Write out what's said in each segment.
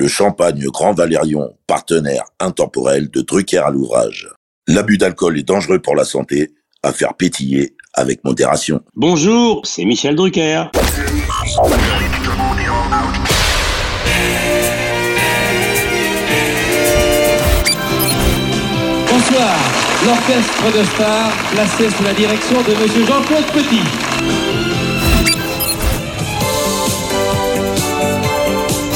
le champagne Grand Valérion, partenaire intemporel de Drucker à l'ouvrage. L'abus d'alcool est dangereux pour la santé, à faire pétiller avec modération. Bonjour, c'est Michel Drucker. Bonsoir, l'orchestre de stars placé sous la direction de Monsieur Jean-Claude Petit.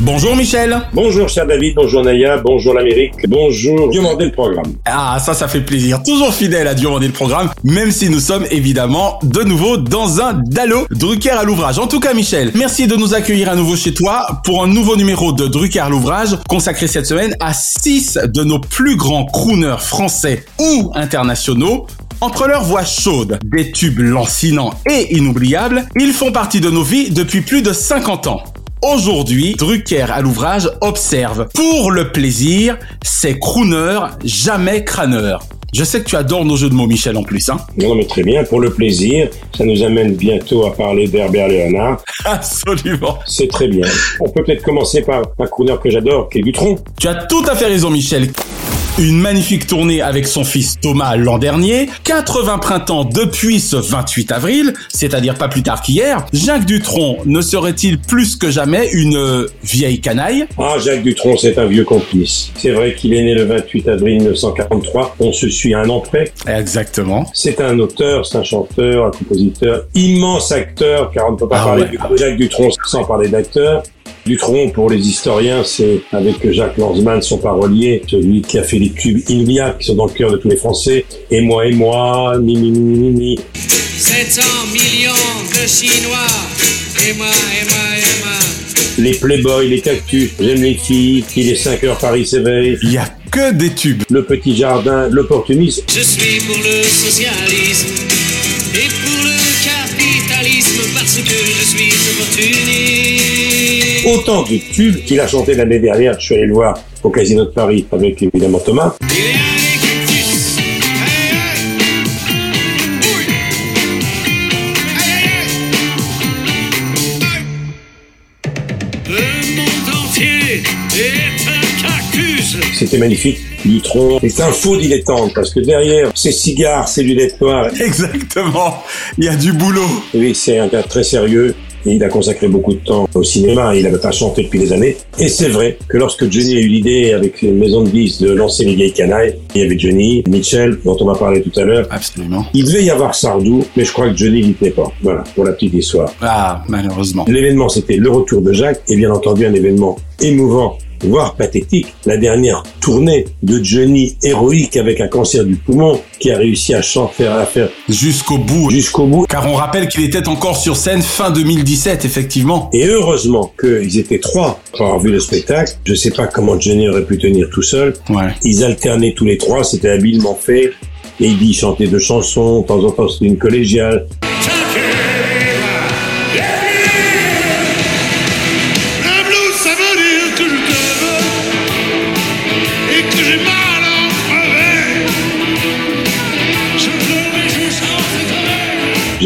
Bonjour Michel Bonjour cher David, bonjour Naya, bonjour l'Amérique, bonjour Diomandé le programme. Ah ça ça fait plaisir, toujours fidèle à Diomandé le programme, même si nous sommes évidemment de nouveau dans un Dallo Drucker à l'ouvrage. En tout cas Michel, merci de nous accueillir à nouveau chez toi pour un nouveau numéro de Drucker à l'ouvrage consacré cette semaine à 6 de nos plus grands crooners français ou internationaux entre leurs voix chaudes, des tubes lancinants et inoubliables, ils font partie de nos vies depuis plus de 50 ans. Aujourd'hui, Drucker à l'ouvrage observe pour le plaisir ces crooners jamais crâneurs. Je sais que tu adores nos jeux de mots, Michel, en plus. Hein non, mais très bien, pour le plaisir. Ça nous amène bientôt à parler d'Herbert Léonard. Absolument. C'est très bien. On peut peut-être commencer par un crooner que j'adore, qui est. Tu as tout à fait raison, Michel. Une magnifique tournée avec son fils Thomas l'an dernier, 80 printemps depuis ce 28 avril, c'est-à-dire pas plus tard qu'hier, Jacques Dutronc ne serait-il plus que jamais une vieille canaille? Ah, Jacques Dutronc, c'est un vieux complice. C'est vrai qu'il est né le 28 avril 1943, on se suit un an près. Exactement. C'est un auteur, c'est un chanteur, un compositeur, immense acteur, car on ne peut pas Ah parler ouais. de Jacques Dutronc sans parler d'acteur. Dutronc, pour les historiens, c'est avec Jacques Lanzmann, son parolier, celui qui a fait les tubes inoubliables qui sont dans le cœur de tous les Français. Et moi, et moi, mi, mi, mi, mi, mi. 700 millions de Chinois. Et moi, et moi, et moi. Les Playboys, les cactus, j'aime les filles, il est 5 heures, Paris s'éveille. Il y a que des tubes. Le petit jardin, l'opportunisme. Je suis pour le socialisme et pour le capitalisme parce que je suis opportuniste. Autant de tubes qu'il a chanté l'année dernière. Je suis allé le voir au Casino de Paris avec évidemment Thomas. C'était magnifique. Dutron est un faux dilettante parce que derrière ses cigares, ses lunettes noires, Exactement. Il y a du boulot. oui, c'est un gars très sérieux. Et il a consacré beaucoup de temps au cinéma, il n'avait pas chanté depuis des années. Et c'est vrai que lorsque Johnny a eu l'idée avec une maison de disques de lancer les vieilles canailles, il y avait Johnny, Mitchell, dont on va parler tout à l'heure. Absolument. Il devait y avoir Sardou, mais je crois que Johnny n'y était pas. Voilà, pour la petite histoire. Ah, malheureusement. L'événement, c'était le retour de Jacques, et bien entendu un événement émouvant, voire pathétique, la dernière tournée de Johnny héroïque avec un cancer du poumon, qui a réussi à chanter, à faire Jusqu'au bout. jusqu'au bout. Car on rappelle qu'il était encore sur scène fin 2017, effectivement. Et heureusement qu'ils étaient trois pour avoir vu le spectacle. Je sais pas comment Johnny aurait pu tenir tout seul. Ouais. Ils alternaient tous les trois, c'était habilement fait. Et il chanter deux chansons, de temps en temps c'était une collégiale.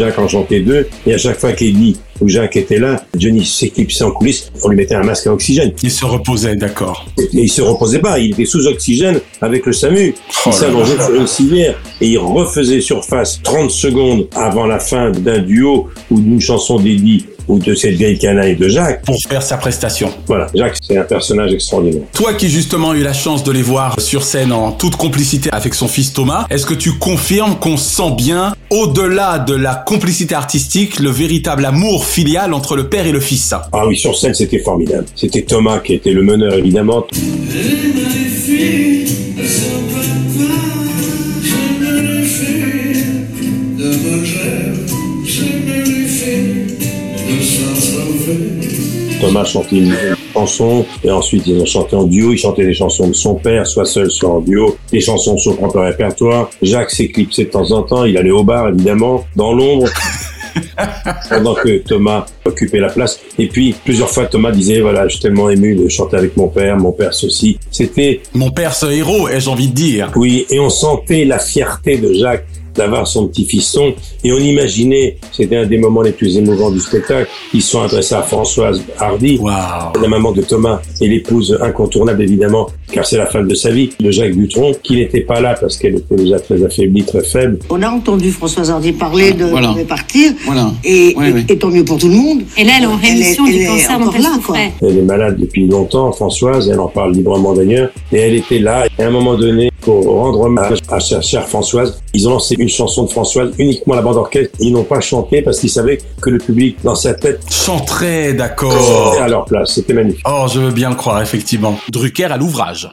Jacques en chantait deux. Et à chaque fois qu'Eddie ou Jacques était là, Johnny s'éclipsait en coulisses. On lui mettait un masque à oxygène. Il se reposait, d'accord. Et il se reposait pas, il était sous oxygène avec le SAMU. Oh Il s'allongeait sur une civière et il refaisait surface 30 secondes avant la fin d'un duo ou d'une chanson d'Eddie ou de cette vieille canaille de Jacques. Pour faire sa prestation. Voilà, Jacques, c'est un personnage extraordinaire. Toi qui justement as eu la chance de les voir sur scène en toute complicité avec son fils Thomas, est-ce que tu confirmes qu'on sent bien, au-delà de la complicité artistique, le véritable amour filial entre le père et le fils? Ah oui, sur scène, c'était formidable. C'était Thomas qui était le meneur, évidemment. Thomas chantait une chanson et ensuite ils ont chanté en duo. Il chantait des chansons de son père, soit seul, soit en duo, des chansons de son propre répertoire. Jacques s'éclipsait de temps en temps. Il allait au bar évidemment, dans l'ombre. pendant que Thomas occupait la place. Et puis, plusieurs fois, Thomas disait, voilà, je suis tellement ému de chanter avec mon père, mon père ceci. C'était... Mon père ce héros, ai-je envie de dire? Oui, et on sentait la fierté de Jacques d'avoir son petit fiston. Et on imaginait, c'était un des moments les plus émouvants du spectacle, ils sont adressés à Françoise Hardy, la maman de Thomas et l'épouse incontournable évidemment, car c'est la femme de sa vie, de Jacques Dutronc, qui n'était pas là parce qu'elle était déjà très affaiblie, très faible. On a entendu Françoise Hardy parler de, Voilà. de partir, Voilà. et, Ouais, et- ouais. et tant mieux pour tout le monde. Et là, elle est en rémission elle du est cancer dont encore elle là, quoi. Elle est malade depuis longtemps, Françoise, elle en parle librement d'ailleurs, et elle était là, et à un moment donné, pour rendre hommage à sa chère Françoise, ils ont lancé une chanson de Françoise, uniquement la bande orchestre, ils n'ont pas chanté parce qu'ils savaient que le public, dans sa tête, Chanterait, d'accord. à leur place, c'était magnifique. Oh, je veux bien le croire, effectivement. Drucker à l'ouvrage.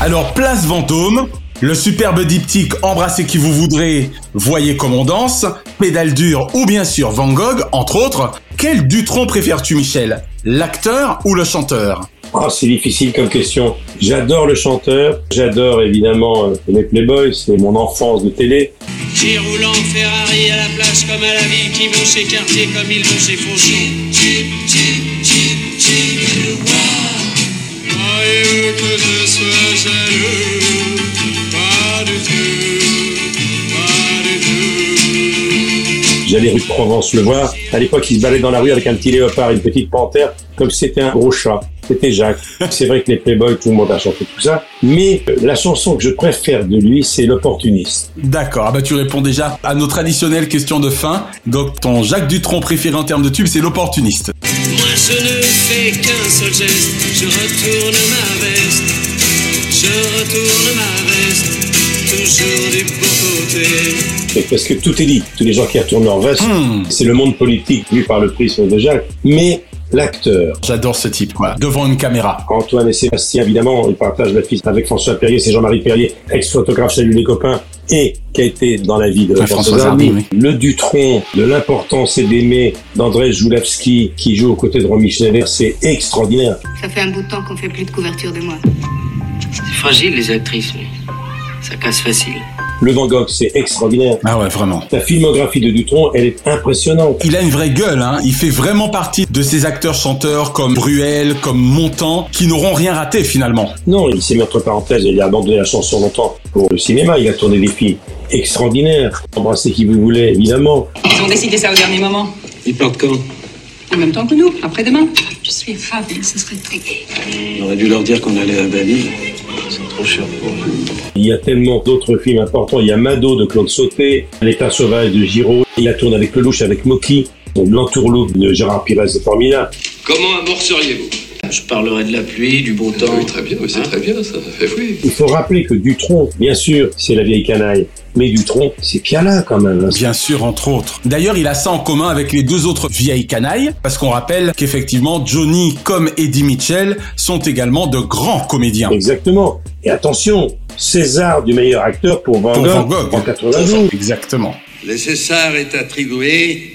Alors, place Vendôme, le superbe diptyque Embrassez qui vous voudrez, Voyez comme on danse, Pédale dure ou bien sûr Van Gogh, entre autres. Quel Dutron préfères-tu, Michel? L'acteur ou le chanteur? Ah, c'est difficile comme question. J'adore le chanteur, j'adore évidemment euh, les Playboys, c'est mon enfance de télé. Qui roule en Ferrari à la place comme à la ville, qui vont s'écarter comme ils vont s'effacer. Chip, chip, chip, chip, Croyez-vous que je sois jaloux Pas du tout, pas du tout. J'allais rue de Provence le voir. À l'époque, il se baladait dans la rue avec un petit léopard une petite panthère, comme si c'était un gros chat. C'était Jacques. C'est vrai que les Playboys, tout le monde a chanté tout ça. Mais euh, la chanson que je préfère de lui, c'est L'opportuniste. D'accord, ah bah tu réponds déjà à nos traditionnelles questions de fin. Donc ton Jacques Dutronc préféré en termes de tube, c'est l'opportuniste. Moi je ne fais qu'un seul geste, je retourne ma veste, je retourne ma veste, toujours du beau côté. Parce que tout est dit. Tous les gens qui retournent leur veste, c'est le monde politique vu par le prisme de Jacques. Mais l'acteur. J'adore ce type, quoi. Devant une caméra. Antoine et Sébastien, évidemment, ils partagent la piste avec François Perrier, c'est Jean-Marie Perrier, ex-photographe Salut les copains, et qui a été dans la vie de Ouais, François. Hardy, Le Dutron, de l'importance et d'aimer d'André Joulawski, qui joue aux côtés de Romy Schneider, c'est extraordinaire. Ça fait un bout de temps qu'on fait plus de couverture de moi. C'est fragile, les actrices, mais ça casse facile. Le Van Gogh, c'est extraordinaire. Ah ouais, vraiment. La filmographie de Dutron, elle est impressionnante. Il a une vraie gueule, hein. Il fait vraiment partie de ces acteurs-chanteurs comme Bruel, comme Montand, qui n'auront rien raté finalement. Non, il s'est mis entre parenthèses, il a abandonné la chanson longtemps pour le cinéma, il a tourné des films extraordinaires. Embrassez qui vous voulez, évidemment. Ils ont décidé ça au dernier moment. Ils partent quand? En même temps que nous, après-demain. Je suis ravie, ce serait très gai. On aurait dû leur dire qu'on allait à Bali. C'est trop cher pour eux. Il y a tellement d'autres films importants. Il y a Mado de Claude Sauté, L'état sauvage de Giraud. Il a tourné avec Lelouch, avec Moki. L'entourloupe de Gérard Pires est formidable. Comment amorceriez-vous? Je parlerai de la pluie, du beau temps. Oui, très bien, c'est très bien, ça fait oui. Il faut rappeler que Dutronc, bien sûr, c'est la vieille canaille. Mais Dutronc, c'est Piala quand même. hein. Bien sûr, entre autres. D'ailleurs, il a ça en commun avec les deux autres vieilles canailles, parce qu'on rappelle qu'effectivement, Johnny comme Eddie Mitchell sont également de grands comédiens. Exactement. Et attention, César du meilleur acteur pour Van Pour Gogh, Van Gogh. en 92. Exactement. Le César est attribué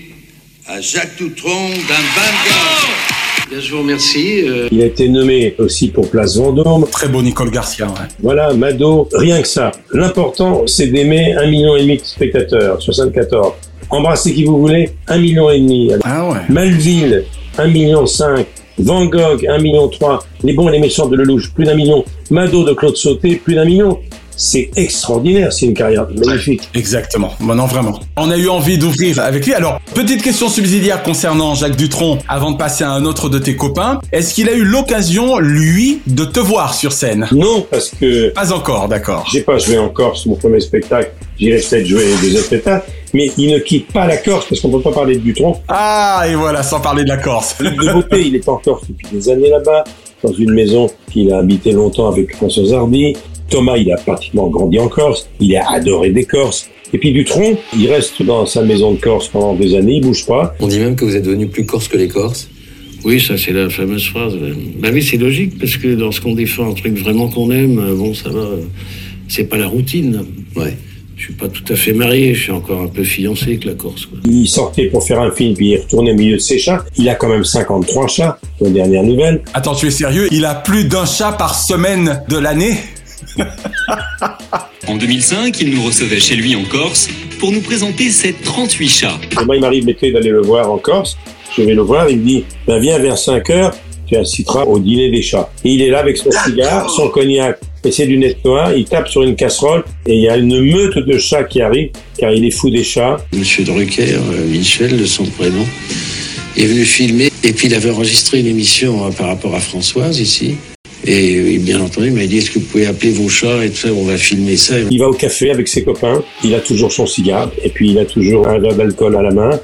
à Jacques Doutron d'un Van Gogh. Bien, je vous remercie. euh, Il a été nommé aussi pour Place Vendôme. Très beau Nicole Garcia, ouais. Voilà, Mado, rien que ça. L'important, c'est d'aimer un million et demi de spectateurs, 74. Embrassez qui vous voulez, un million et demi. Ah ouais. Malville, un million cinq. Van Gogh, un million trois. Les bons et les méchants de Lelouch, plus d'un million. Mado de Claude Sauté, plus d'un million. C'est extraordinaire, c'est une carrière magnifique. Exactement. Bon, non, vraiment. On a eu envie d'ouvrir avec lui. Alors, petite question subsidiaire concernant Jacques Dutronc, avant de passer à un autre de tes copains. Est-ce qu'il a eu l'occasion, lui, de te voir sur scène? Non, parce que Pas encore, d'accord. j'ai pas joué encore sur mon premier spectacle. J'irai peut-être jouer les deuxième spectacle. Mais il ne quitte pas la Corse parce qu'on ne peut pas parler de Dutronc. Ah, et voilà, sans parler de la Corse. de beauté, il est en Corse depuis des années là-bas, dans une maison qu'il a habité longtemps avec François Hardy. Thomas, il a pratiquement grandi en Corse. Il a adoré des Corses. Et puis Dutronc, il reste dans sa maison de Corse pendant des années, il bouge pas. On dit même que vous êtes devenu plus corse que les Corses. Oui, ça c'est la fameuse phrase. Bah oui, c'est logique parce que lorsqu'on défend un truc vraiment qu'on aime, euh, bon, ça va. euh, C'est pas la routine. Ouais. Je suis pas tout à fait marié, je suis encore un peu fiancé avec la Corse. Quoi. Il sortait pour faire un film, puis il est retourné au milieu de ses chats. Il a quand même 53 chats, aux dernières nouvelles. Attends, tu es sérieux? Il a plus d'un chat par semaine de l'année? En 2005, il nous recevait chez lui en Corse pour nous présenter ses 38 chats. Moi, il m'arrive l'été d'aller le voir en Corse? Je vais le voir, il me dit, ben, viens vers 5 heures, tu inciteras au dîner des chats. Et il est là avec son cigare, son cognac et ses lunettes noires, il tape sur une casserole et il y a une meute de chats qui arrive, car il est fou des chats. Monsieur Drucker, euh, Michel de son prénom, est venu filmer et puis il avait enregistré une émission euh, par rapport à Françoise ici. Et euh, bien entendu, il m'a dit est-ce que vous pouvez appeler vos chats et tout ça, on va filmer ça. Il va au café avec ses copains, il a toujours son cigare et puis il a toujours un verre d'alcool à la main.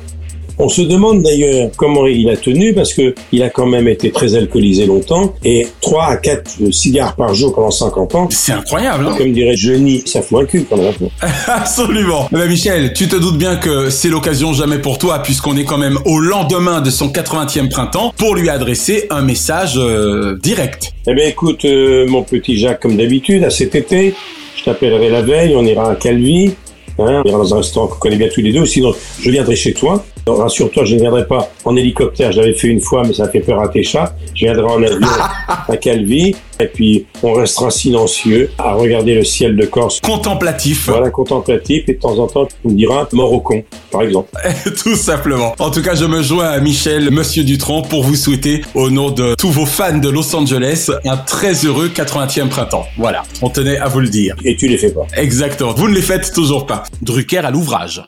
On se demande d'ailleurs comment il a tenu parce que il a quand même été très alcoolisé longtemps et 3 à 4 cigares par jour pendant 50 ans. C'est incroyable, hein Comme dirait Johnny, ça fout un cul quand même. Absolument. Mais Michel, tu te doutes bien que c'est l'occasion jamais pour toi, puisqu'on est quand même au lendemain de son 80e printemps, pour lui adresser un message euh, direct. Eh bien écoute, euh, mon petit Jacques, comme d'habitude, à cet été, je t'appellerai la veille, on ira à Calvi, hein, on ira dans un restaurant qu'on connaît bien tous les deux, sinon je viendrai chez toi. Rassure-toi, je ne viendrai pas en hélicoptère, je l'avais fait une fois, mais ça fait peur à tes chats. Je viendrai en avion à Calvi, et puis on restera silencieux à regarder le ciel de Corse. Contemplatif. Voilà, contemplatif, et de temps en temps, tu me diras mort au con, par exemple. Tout simplement. En tout cas, je me joins à Michel, Monsieur Dutronc, pour vous souhaiter, au nom de tous vos fans de Los Angeles, un très heureux 80e printemps. Voilà, on tenait à vous le dire. Et tu les fais pas. Exactement, vous ne les faites toujours pas. Drucker à l'ouvrage.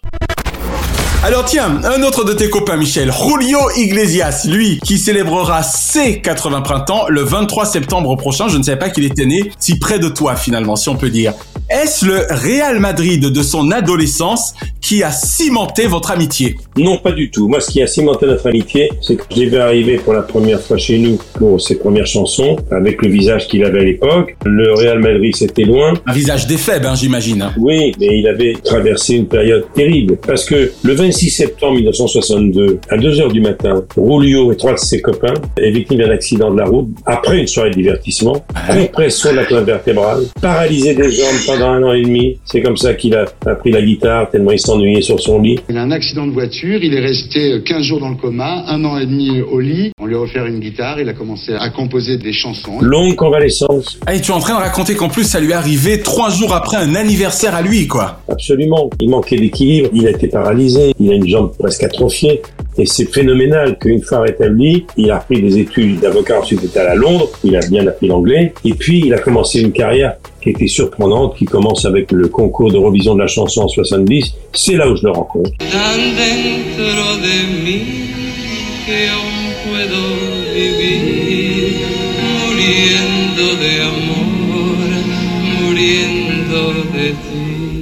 Alors tiens, un autre de tes copains, Michel, Julio Iglesias, lui, qui célébrera ses 80 printemps le 23 septembre prochain. Je ne savais pas qu'il était né si près de toi, finalement, si on peut dire. Est-ce le Real Madrid de son adolescence qui a cimenté votre amitié? Non, pas du tout. Moi, ce qui a cimenté notre amitié, c'est que j'ai vu arriver pour la première fois chez nous pour ses premières chansons, avec le visage qu'il avait à l'époque. Le Real Madrid, c'était loin. Un visage défaible, hein, j'imagine. Oui, mais il avait traversé une période terrible. Parce que le 26 septembre 1962, à 2 heures du matin, Rulio et trois de ses copains est victime d'un accident de la route après une soirée de divertissement, compression de la colonne vertébrale, paralysé des jambes pendant un an et demi. C'est comme ça qu'il a appris la guitare tellement il s'ennuyait sur son lit. Il a un accident de voiture, il est resté 15 jours dans le coma, un an et demi au lit. On lui a offert une guitare, il a commencé à composer des chansons. Longue convalescence. Ah, et tu es en train de raconter qu'en plus, ça lui est arrivé trois jours après un anniversaire à lui, quoi. Absolument. Il manquait d'équilibre, il a été paralysé, il a une jambe presque atrophiée. Et c'est phénoménal qu'une fois rétabli, il a repris des études d'avocat, ensuite était à Londres, il a bien appris l'anglais, et puis il a commencé une carrière qui était surprenante, qui commence avec le concours de revision de la chanson en 70. C'est là où je le rencontre.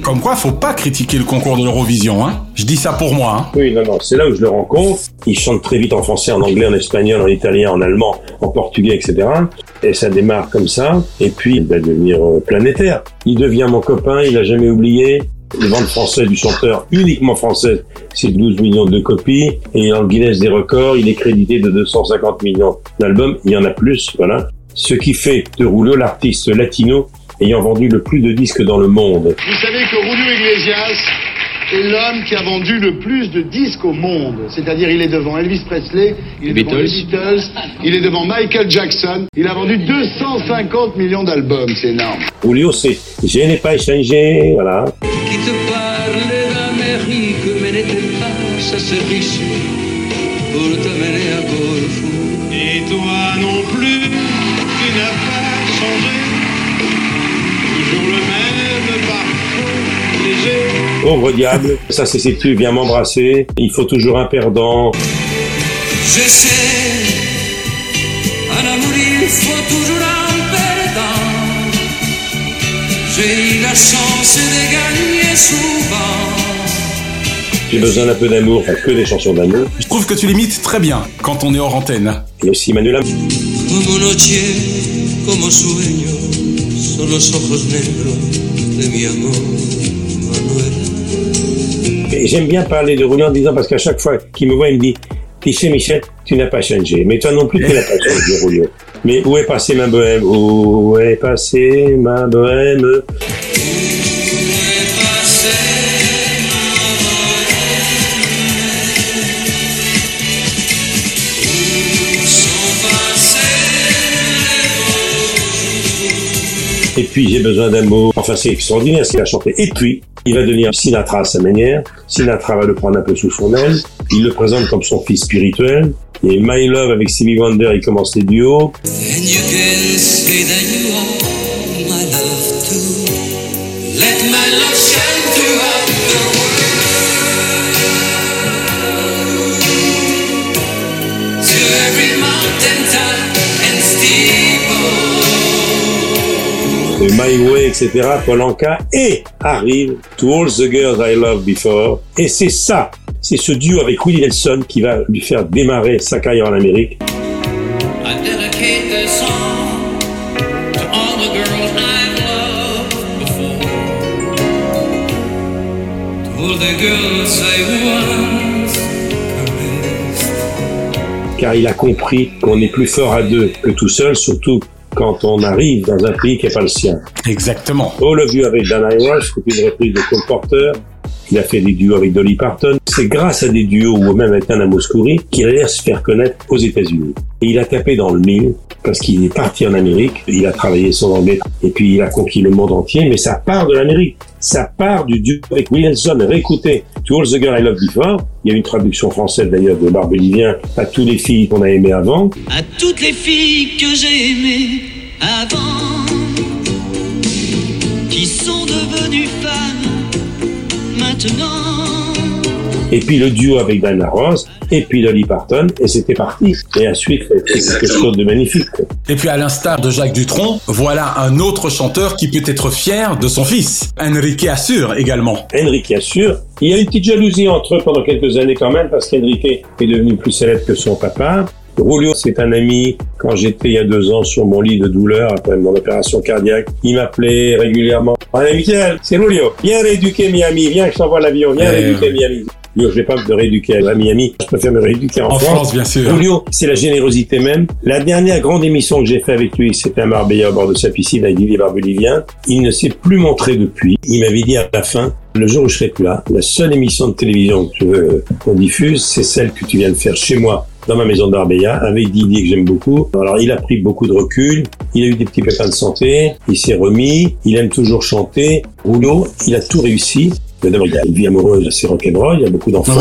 Comme quoi, faut pas critiquer le concours de l'Eurovision, hein. Je dis ça pour moi, hein. Oui, non, non, c'est là où je le rencontre. Il chante très vite en français, en anglais, en espagnol, en italien, en allemand, en portugais, etc. Et ça démarre comme ça. Et puis, il va devenir euh, planétaire. Il devient mon copain, il a jamais oublié. Les ventes français du chanteur, uniquement français, c'est 12 millions de copies. Et en Guinness des records, il est crédité de 250 millions d'albums. Il y en a plus, voilà. Ce qui fait de Rouleau l'artiste latino ayant vendu le plus de disques dans le monde. Vous savez que Julio Iglesias est l'homme qui a vendu le plus de disques au monde. C'est-à-dire, il est devant Elvis Presley, il est devant les Beatles, il est devant Michael Jackson. Il a vendu 250 millions d'albums, c'est énorme. Julio, c'est Je n'ai pas échangé, voilà. Qui te parlait d'Amérique, mais n'était pas assez riche pour t'amener à Corfou. Et toi non plus, Pauvre diable, ça c'est ses tubes, viens m'embrasser. Il faut toujours un perdant. Je sais, en amour il faut toujours un perdant. J'ai eu la chance de gagner souvent, J'ai besoin d'un peu d'amour, enfin que des chansons d'amour. Je trouve que tu l'imites très bien quand on est hors antenne. Et aussi Manuela. Como noche, como sueño, son los ojos negros de mi amor, j'aime bien parler de Roulio en disant, parce qu'à chaque fois qu'il me voit, il me dit, tu sais Michel, tu n'as pas changé. Mais toi non plus, tu n'as pas changé, Roulio. Mais où est passée ma bohème? Où est passée ma bohème? Et puis j'ai besoin d'un mot. Enfin, c'est extraordinaire ce qu'il a chanté. Et puis, il va devenir Sinatra à sa manière. Sinatra va le prendre un peu sous son aile. Il le présente comme son fils spirituel. Et My Love avec Stevie Wonder, il commence les duos. And you can say that you are my love too. Let my My Way, etc. Paul Anka. Et arrive To All the Girls I Loved Before. Et c'est ça. C'est ce duo avec Willie Nelson qui va lui faire démarrer sa carrière en Amérique. Car il a compris qu'on est plus fort à deux que tout seul, surtout quand on arrive dans un pays qui n'est pas le sien. Exactement. All of You avec Dan Irish, c'est une reprise de Cole Porter. Il a fait des duos avec Dolly Parton. C'est grâce à des duos ou même avec Anna Mouskouri qu'il allait se faire connaître aux États-Unis. Et il a tapé dans le mille parce qu'il est parti en Amérique. Il a travaillé son anglais et puis il a conquis le monde entier. Mais ça part de l'Amérique. Ça part du duo avec Williamson. Réécoutez To All the Girls I Loved Before. Il y a une traduction française d'ailleurs de Barbelivien à tous les filles qu'on a aimées avant. À toutes les filles que j'ai aimées avant, qui sont devenues maintenant. et puis le duo avec Diana Ross, et puis Dolly Parton, et c'était parti. Et ensuite, c'est quelque chose de magnifique. Et puis à l'instar de Jacques Dutronc, voilà un autre chanteur qui peut être fier de son fils. Enrique Assur également. Enrique Assur, il y a une petite jalousie entre eux pendant quelques années quand même, parce qu'Enrique est devenu plus célèbre que son papa. Julio, c'est un ami. Quand j'étais il y a deux ans sur mon lit de douleur après mon opération cardiaque, il m'appelait régulièrement. Allez, Michel, c'est Julio. Viens rééduquer Miami. Viens que je t'envoie l'avion. Viens Eh, rééduquer Miami. Julio, je vais pas me rééduquer à Miami. Je préfère me rééduquer en, En France, bien sûr. Julio, c'est la générosité même. La dernière grande émission que j'ai fait avec lui, c'était à Marbella au bord de sa piscine avec Didier Barbelivien. Il ne s'est plus montré depuis. Il m'avait dit à la fin, le jour où je serai plus là, la seule émission de télévision que je veux qu'on diffuse, c'est celle que tu viens de faire chez moi dans ma maison d'Arbella avec Didier que j'aime beaucoup. Alors il a pris beaucoup de recul, il a eu des petits pépins de santé, il s'est remis, il aime toujours chanter. Rouleau, il a tout réussi. Mais D'abord, il a une vie amoureuse assez rock'n'roll, il a beaucoup d'enfants.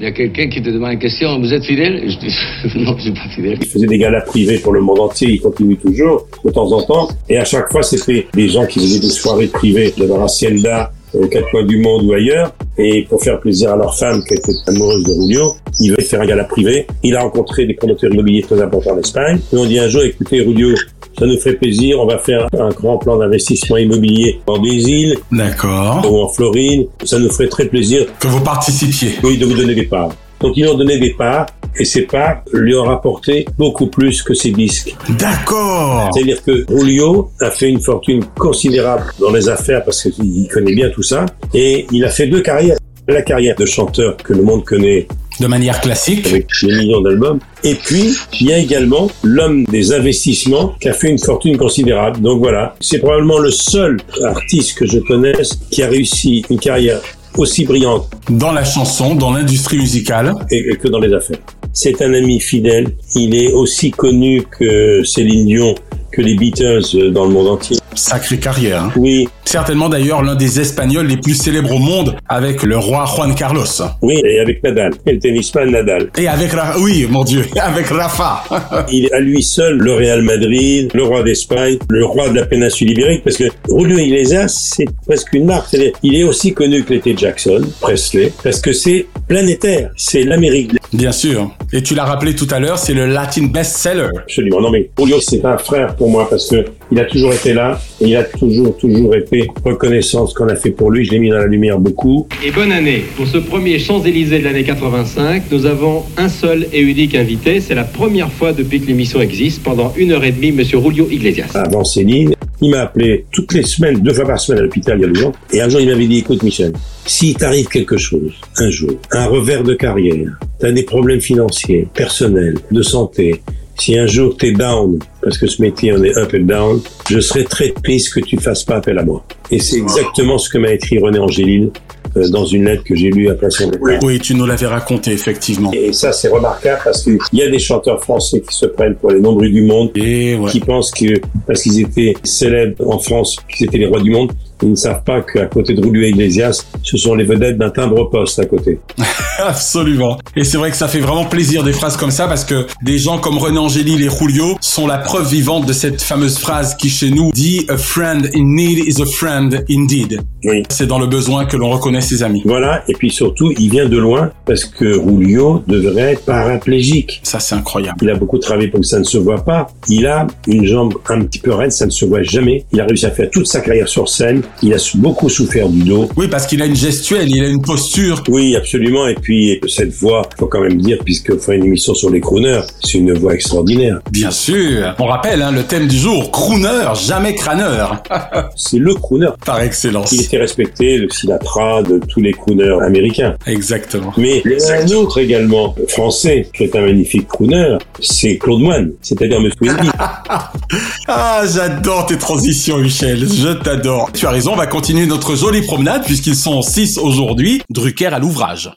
Il y a quelqu'un qui te demande une question, vous êtes fidèle? Je dis, non, je suis pas fidèle. Il faisait des galas privés pour le monde entier, il continue toujours, de temps en temps. Et à chaque fois, c'était des gens qui faisaient des soirées privées de hacienda aux quatre coins du monde ou ailleurs. Et pour faire plaisir à leur femme qui était amoureuse de Julio, il veut faire un gala privé. Il a rencontré des promoteurs immobiliers très importants en Espagne. Et on dit un jour, écoutez Julio, ça nous ferait plaisir, on va faire un grand plan d'investissement immobilier dans des îles. D'accord. Ou en Floride. Ça nous ferait très plaisir. Que vous participiez. Oui, de vous donner des parts. Donc ils lui ont donné des parts et ces parts lui ont rapporté beaucoup plus que ses disques. D'accord. C'est-à-dire que Julio a fait une fortune considérable dans les affaires parce qu'il connaît bien tout ça et il a fait deux carrières. La carrière de chanteur que le monde connaît de manière classique avec des millions d'albums. Et puis, il y a également l'homme des investissements qui a fait une fortune considérable. Donc voilà, c'est probablement le seul artiste que je connaisse qui a réussi une carrière aussi brillante dans la chanson, dans l'industrie musicale et, que dans les affaires. C'est un ami fidèle. Il est aussi connu que Céline Dion, que les Beatles dans le monde entier. Sacrée carrière. Hein. Oui. Certainement d'ailleurs l'un des Espagnols les plus célèbres au monde avec le roi Juan Carlos. Oui, et avec Nadal, et le tennisman Nadal. Et avec Rafa, oui, mon Dieu, avec Rafa. Il est à lui seul le Real Madrid, le roi d'Espagne, le roi de la péninsule ibérique, parce que Julio Iglesias, c'est presque une marque. Il est aussi connu que l'était Jackson, Presley, parce que c'est planétaire, c'est l'Amérique. Bien sûr. Et tu l'as rappelé tout à l'heure, c'est le Latin best-seller. Absolument. Non, mais Julio, c'est un frère pour moi parce que il a toujours été là et il a toujours, toujours été reconnaissant ce qu'on a fait pour lui. Je l'ai mis dans la lumière beaucoup. Et bonne année. Pour ce premier Champs-Élysées de l'année 85, nous avons un seul et unique invité. C'est la première fois depuis que l'émission existe. Pendant une heure et demie, Monsieur Julio Iglesias. Avant Céline, il m'a appelé toutes les semaines, deux fois par semaine à l'hôpital il y a deux ans. Et un jour, il m'avait dit, écoute Michel, si t'arrive quelque chose, un jour, un revers de carrière, t'as des problèmes financiers, personnels, de santé, si un jour t'es down, parce que ce métier on est up and down, je serais très triste que tu fasses pas appel à moi. Et c'est exactement ce que m'a écrit René Angéline euh, dans une lettre que j'ai lue à Place Vendôme. Oui, tu nous l'avais raconté, effectivement. Et ça, c'est remarquable parce qu'il y a des chanteurs français qui se prennent pour les nombreux du monde, Et ouais. qui pensent que parce qu'ils étaient célèbres en France, qu'ils étaient les rois du monde, ils ne savent pas qu'à côté de Julio Iglesias, ce sont les vedettes d'un timbre-poste à côté. Absolument. Et c'est vrai que ça fait vraiment plaisir des phrases comme ça parce que des gens comme René Angélil et Julio sont la preuve vivante de cette fameuse phrase qui chez nous dit A friend in need is a friend indeed. Oui. C'est dans le besoin que l'on reconnaît ses amis. Voilà, et puis surtout, il vient de loin parce que Julio devrait être paraplégique. Ça, c'est incroyable. Il a beaucoup travaillé pour que ça ne se voit pas. Il a une jambe un petit peu raide, ça ne se voit jamais. Il a réussi à faire toute sa carrière sur scène. Il a beaucoup souffert du dos. Oui, parce qu'il a une gestuelle, il a une posture. Oui, absolument. Et puis, cette voix, faut quand même dire, puisque fait une émission sur les crooners, c'est une voix extraordinaire. Bien sûr. On rappelle, hein, le thème du jour, crooner, jamais crâneur. c'est le crooner. Par excellence. Il était respecté, le Sinatra, de tous les crooners américains. Exactement. Mais a un autre également, français, qui est un magnifique crooner, c'est Claude Moine, c'est-à-dire Monsieur ah, j'adore tes transitions, Michel. Je t'adore. Tu as on va continuer notre jolie promenade puisqu'ils sont six aujourd'hui. Drucker à l'ouvrage.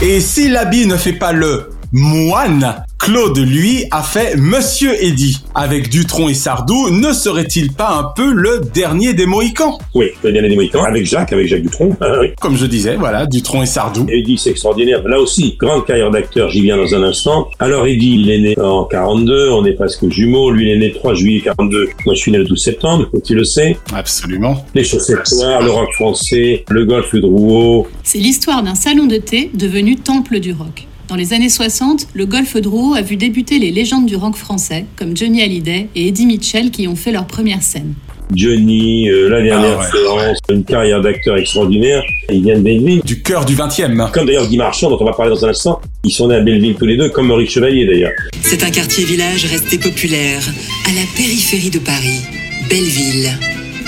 Et si l'habit ne fait pas le moine, Claude, lui, a fait Monsieur Eddy. Avec Dutron et Sardou, ne serait-il pas un peu le dernier des Mohicans? Oui, le dernier des Mohicans, avec Jacques, avec Jacques Dutronc. Ah, oui. Comme je disais, voilà, Dutron et Sardou. Eddy, c'est extraordinaire. Là aussi, grande carrière d'acteur, j'y viens dans un instant. Alors Eddy, il est né en 42, on est presque jumeaux. Lui, il est né le 3 juillet 42. Moi, je suis né le 12 septembre, tu le sais. Absolument. Les chaussettes noires, le rock français, le golf de Drouot. C'est l'histoire d'un salon de thé devenu temple du rock. Dans les années 60, le Golf Drouot a vu débuter les légendes du rock français, comme Johnny Hallyday et Eddie Mitchell, qui ont fait leur première scène. Johnny, euh, la dernière ah ouais. Florence, une carrière d'acteur extraordinaire. Il vient de Belleville. Du cœur du 20e. Comme d'ailleurs Guy Marchand, dont on va parler dans un instant. Ils sont nés à Belleville tous les deux, comme Maurice Chevalier d'ailleurs. C'est un quartier-village resté populaire, à la périphérie de Paris, Belleville.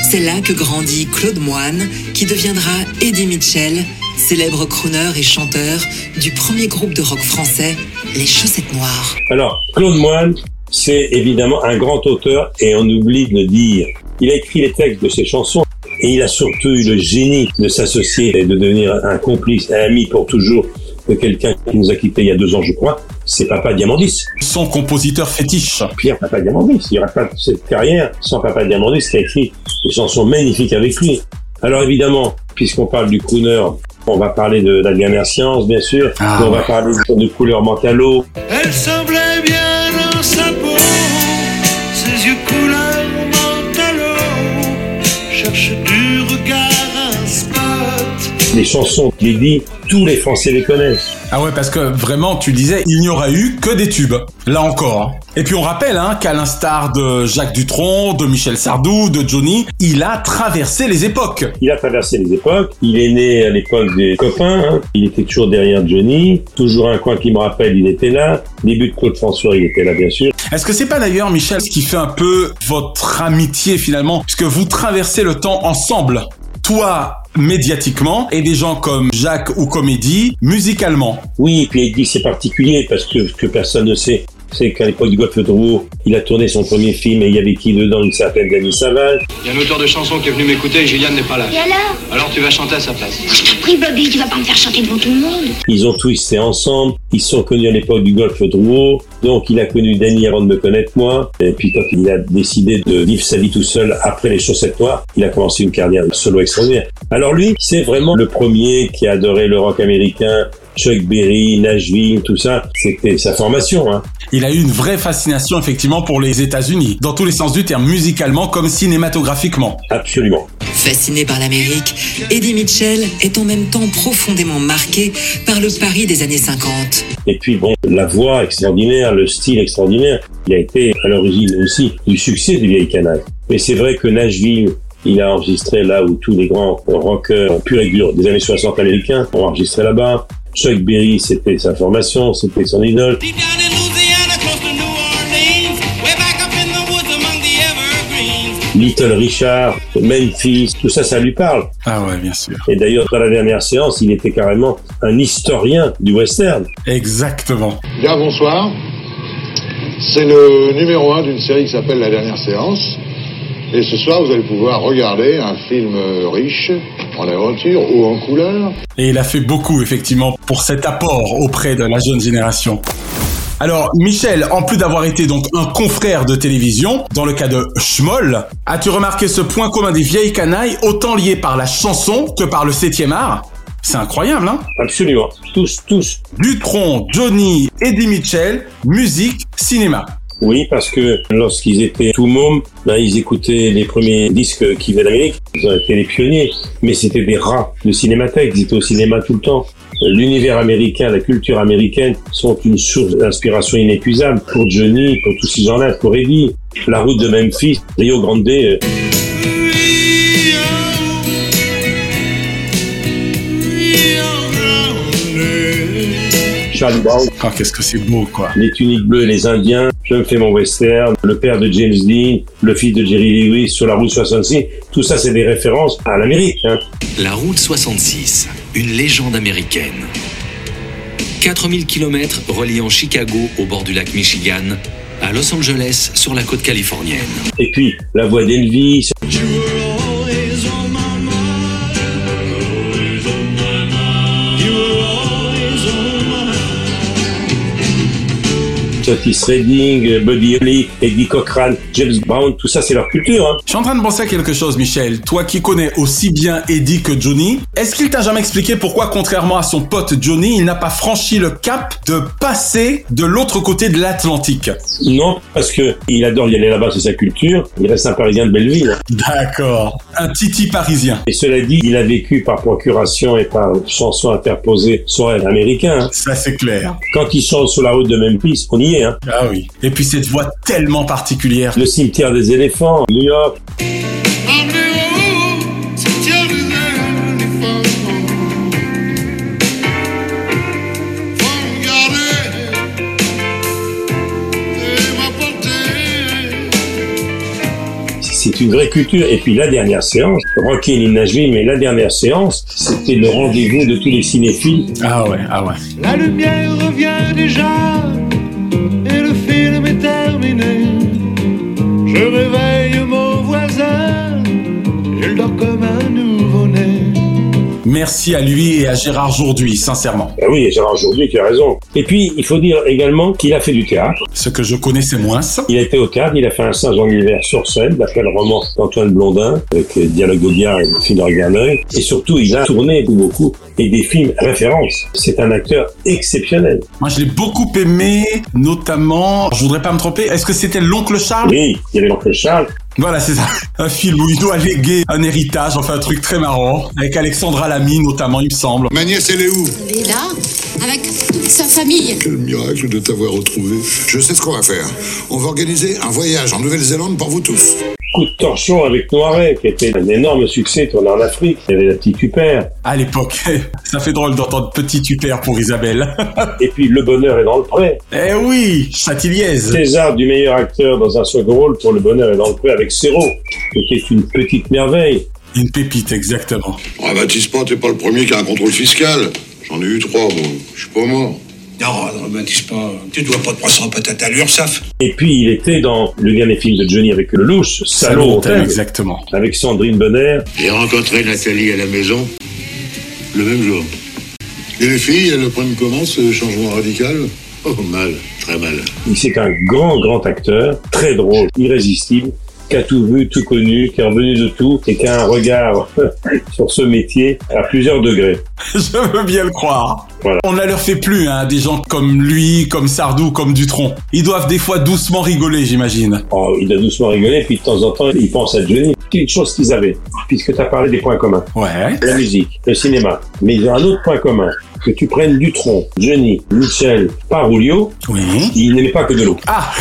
C'est là que grandit Claude Moine, qui deviendra Eddie Mitchell, célèbre crooner et chanteur du premier groupe de rock français, Les Chaussettes Noires. Alors, Claude Moine, c'est évidemment un grand auteur et on oublie de le dire. Il a écrit les textes de ses chansons et il a surtout eu le génie de s'associer et de devenir un complice, un ami pour toujours de quelqu'un qui nous a quittés il y a deux ans, je crois. C'est Papa Diamandis. Son compositeur fétiche. Pierre Papa Diamandis. Il n'y aurait pas cette carrière sans Papa Diamandis qui a écrit des chansons magnifiques avec lui. Alors évidemment, puisqu'on parle du crooner, on va parler de la dernière science, bien sûr. Ah, on ouais. va parler de, de couleur mentalo. Elle semblait bien Les chansons qu'il dit, tous les Français les connaissent. Ah ouais, parce que vraiment, tu disais, il n'y aura eu que des tubes. Là encore. Et puis on rappelle hein, qu'à l'instar de Jacques Dutronc, de Michel Sardou, de Johnny, il a traversé les époques. Il a traversé les époques. Il est né à l'époque des copains. hein. Il était toujours derrière Johnny. Toujours un coin qui me rappelle, il était là. Début de Claude François, il était là, bien sûr. Est-ce que c'est pas d'ailleurs, Michel, ce qui fait un peu votre amitié finalement, puisque vous traversez le temps ensemble toi médiatiquement et des gens comme Jacques ou Comédie musicalement. Oui, et puis Eddie, c'est particulier parce que que personne ne sait, c'est qu'à l'époque du Golfe de Drouot, il a tourné son premier film et il y avait qui dedans? Une certaine Dany Saval. Il y a un auteur de chansons qui est venu m'écouter et Gillian n'est pas là. Et alors? Alors tu vas chanter à sa place. Je t'en prie, Bobby, tu vas pas me faire chanter devant tout le monde. Ils ont twisté ensemble. Ils sont connus à l'époque du Golfe de Drouot. Donc il a connu Danny avant de me connaître moi. Et puis quand il a décidé de vivre sa vie tout seul après les chaussettes noires, il a commencé une carrière solo extraordinaire. Alors lui, c'est vraiment le premier qui a adoré le rock américain, Chuck Berry, Nashville, tout ça, c'était sa formation. Hein. Il a eu une vraie fascination effectivement pour les États-Unis, dans tous les sens du terme, musicalement comme cinématographiquement. Absolument. Fasciné par l'Amérique, Eddie Mitchell est en même temps profondément marqué par le Paris des années 50. Et puis bon, la voix extraordinaire, le style extraordinaire, il a été à l'origine aussi du succès des vieilles canailles. Mais c'est vrai que Nashville, il a enregistré là où tous les grands rockers purs et durs des années 60 américains ont enregistré là-bas. Chuck Berry, c'était sa formation, c'était son idole. Little Richard, Memphis, tout ça, ça lui parle. Ah ouais, bien sûr. Et d'ailleurs, dans la dernière séance, il était carrément un historien du western. Exactement. Bien, bonsoir. C'est le numéro un d'une série qui s'appelle La dernière séance. Et ce soir, vous allez pouvoir regarder un film riche en aventure ou en couleur. Et il a fait beaucoup, effectivement, pour cet apport auprès de la jeune génération. Alors, Michel, en plus d'avoir été donc un confrère de télévision, dans le cas de Schmoll, as-tu remarqué ce point commun des vieilles canailles, autant lié par la chanson que par le septième art? C'est incroyable, hein? Absolument. Tous, tous. Dutron, Johnny, Eddie Mitchell, musique, cinéma. Oui, parce que lorsqu'ils étaient tout mômes, ben, ils écoutaient les premiers disques qui venaient d'Amérique. Ils ont été les pionniers. Mais c'était des rats de cinémathèque. Ils étaient au cinéma tout le temps. L'univers américain, la culture américaine sont une source d'inspiration inépuisable pour Johnny, pour tous ces gens-là, pour Eddie. La route de Memphis, Rio Grande, Charlie Brown. Oh, qu'est-ce que c'est beau, quoi. Les tuniques bleues, les Indiens, je me fais mon western, le père de James Dean, le fils de Jerry Lewis sur la route 66, tout ça c'est des références à l'Amérique. Hein. La route 66, une légende américaine. 4000 km reliant Chicago au bord du lac Michigan à Los Angeles sur la côte californienne. Et puis la voix d'Elvis. Otis Redding, Buddy Holly, Eddie Cochran, James Brown, tout ça c'est leur culture. Hein. Je suis en train de penser à quelque chose, Michel. Toi qui connais aussi bien Eddie que Johnny, est-ce qu'il t'a jamais expliqué pourquoi, contrairement à son pote Johnny, il n'a pas franchi le cap de passer de l'autre côté de l'Atlantique? Non, parce que il adore y aller là-bas, c'est sa culture. Il reste un Parisien de Belleville. D'accord, un titi parisien. Et cela dit, il a vécu par procuration et par chanson interposée son rêve américain. hein. Ça c'est clair. Quand il chante sur la route de Memphis, on y Hein. Ah oui. Et puis cette voix tellement particulière. Le cimetière des éléphants, New York. C'est une vraie culture. Et puis la dernière séance, Rocky in Nashville, mais la dernière séance, c'était le rendez-vous de tous les cinéphiles. Ah ouais, ah ouais. La lumière revient déjà et film est terminé. Je réveille mon voisin, il dort comme un. Merci à lui et à Gérard Jourduy, sincèrement. Ah oui, Gérard Jourduy qui a raison. Et puis, il faut dire également qu'il a fait du théâtre. Ce que je connaissais moins. Il a été au théâtre, il a fait un Saint-Jean d'hiver sur scène, d'après le roman d'Antoine Blondin, avec Dialogue Audiard et le film de Regardeuil. Et surtout, il a tourné beaucoup et des films références. C'est un acteur exceptionnel. Moi, je l'ai beaucoup aimé, notamment, je voudrais pas me tromper, est-ce que c'était l'oncle Charles? Oui, il y avait l'oncle Charles. Voilà, c'est ça. Un film où il doit léguer un héritage, enfin un truc très marrant, avec Alexandra Lamy notamment, il me semble. Ma nièce, elle est où? Elle est là, avec toute sa famille. Quel miracle de t'avoir retrouvé. Je sais ce qu'on va faire. On va organiser un voyage en Nouvelle-Zélande pour vous tous. Coup de torchon avec Noiret, qui était un énorme succès tourné en Afrique. Il y avait la petite Tupère. À l'époque, ça fait drôle d'entendre petit tupère pour Isabelle. Et puis Le Bonheur est dans le pré. eh oui, Chatiliez. César du meilleur acteur dans un second rôle pour Le Bonheur est dans le pré avec Serrault, qui était une petite merveille. Une pépite, exactement. Oh, Baptiste pas, t'es pas le premier qui a un contrôle fiscal. J'en ai eu trois, bon. Je suis pas mort. Non, ne baptise pas. Tu dois pas de poisson patate à l'URSAF. Et puis il était dans le dernier film de Johnny avec le louche, Salaud Hôtel, exactement. avec Sandrine Bonner. J'ai rencontré Nathalie à la maison le même jour. Et les filles, elles le prennent comment, ce changement radical Oh, mal, très mal. C'est un grand, grand acteur, très drôle, irrésistible. Qui a tout vu, tout connu, qui est revenu de tout et qui a un regard sur ce métier à plusieurs degrés. Je veux bien le croire. Voilà. On ne leur fait plus, hein, des gens comme lui, comme Sardou, comme Dutronc. Ils doivent des fois doucement rigoler, j'imagine. Oh, il a doucement rigolé, puis de temps en temps, il pense à Johnny. Quelque chose qu'ils avaient, puisque tu as parlé des points communs. Ouais. La musique, le cinéma. Mais ils ont un autre point commun. Que tu prennes Dutronc, Johnny, Michel, Parulio, Oui. ils n'aimaient pas que de l'eau. Ah,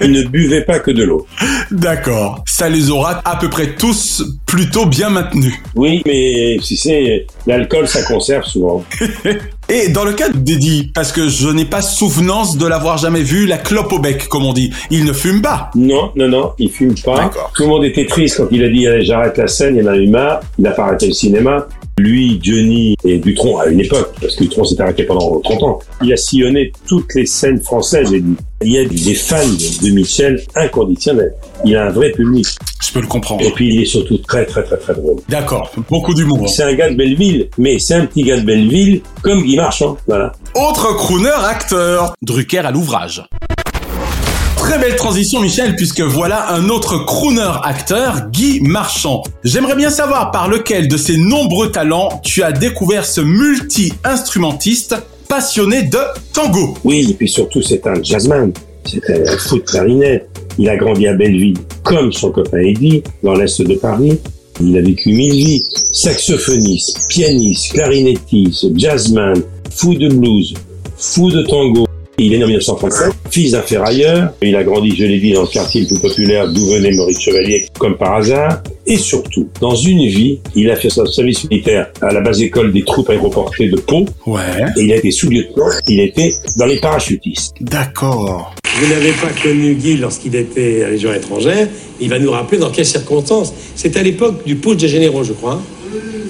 Ils ne buvaient pas que de l'eau. d'accord. Ça les aura à peu près tous plutôt bien maintenus. Oui, mais si c'est l'alcool, ça conserve souvent. Et dans le cas d'Eddie, parce que je n'ai pas souvenance de l'avoir jamais vu la clope au bec, comme on dit. Il ne fume pas. Non, non, non, il fume pas. Tout le monde était triste quand il a dit j'arrête la scène, il en a eu marre. Il a pas arrêté le cinéma. Lui, Johnny et Dutronc à une époque, parce que Dutronc s'est arrêté pendant 30 ans. Il a sillonné toutes les scènes françaises, Eddie. Il y a des fans de Michel inconditionnels. Il a un vrai public. Je peux le comprendre. Et puis il est surtout très très très très drôle. D'accord. Beaucoup d'humour. C'est un gars de Belleville, mais c'est un petit gars de Belleville comme Guy Marchand. Voilà. Autre crooner acteur. Drucker à l'ouvrage. Très belle transition Michel puisque voilà un autre crooner acteur, Guy Marchand. J'aimerais bien savoir par lequel de ses nombreux talents tu as découvert ce multi-instrumentiste passionné de tango. Oui, et puis surtout, c'est un jazzman. C'est un fou de clarinette. Il a grandi à Belleville, comme son copain Eddie, dans l'est de Paris. Il a vécu mille vies. Saxophoniste, pianiste, clarinettiste, jazzman, fou de blues, fou de tango. Il est né en 1937, fils d'un ferrailleur. Il a grandi, je l'ai dit, dans le quartier le plus populaire d'où venait Maurice Chevalier, comme par hasard. Et surtout, dans une vie, il a fait son service militaire à la base école des troupes aéroportées de Pau. Ouais. Et il a été sous-lieutenant. Il était dans les parachutistes. D'accord. Vous n'avez pas connu Guy lorsqu'il était à la Légion étrangère. Il va nous rappeler dans quelles circonstances. C'est à l'époque du putsch des généraux, je crois.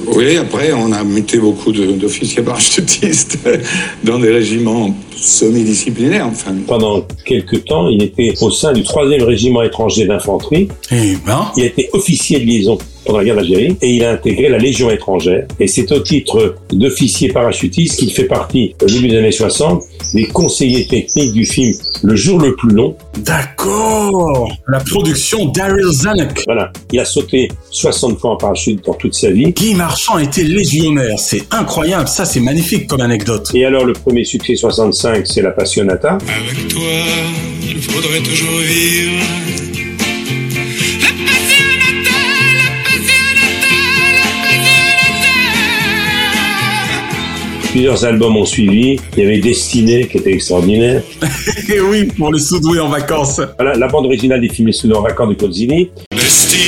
Oui, après, on a muté beaucoup d'officiers parachutistes dans des régiments semi-disciplinaires, enfin. Pendant quelques temps, il était au sein du 3e régiment étranger d'infanterie. Eh ben. Il a été officier de liaison pendant la guerre d'Algérie et il a intégré la Légion étrangère. Et c'est au titre d'officier parachutiste qu'il fait partie, au début des années 60, des conseillers techniques du film Le jour le plus long. D'accord. La production Daryl Zanuck. Voilà. Il a sauté 60 fois en parachute dans toute sa vie. Guy Marchand était légionnaire. C'est incroyable. Ça, c'est magnifique comme anecdote. Et alors, le premier succès 65, c'est La Passionata. Avec toi, il faudrait toujours vivre. Plusieurs albums ont suivi. Il y avait Destiné, qui était extraordinaire. Et oui, pour les soudoués en vacances. Voilà, la bande originale des films Les Soudains en vacances de Cozzini. Destinés,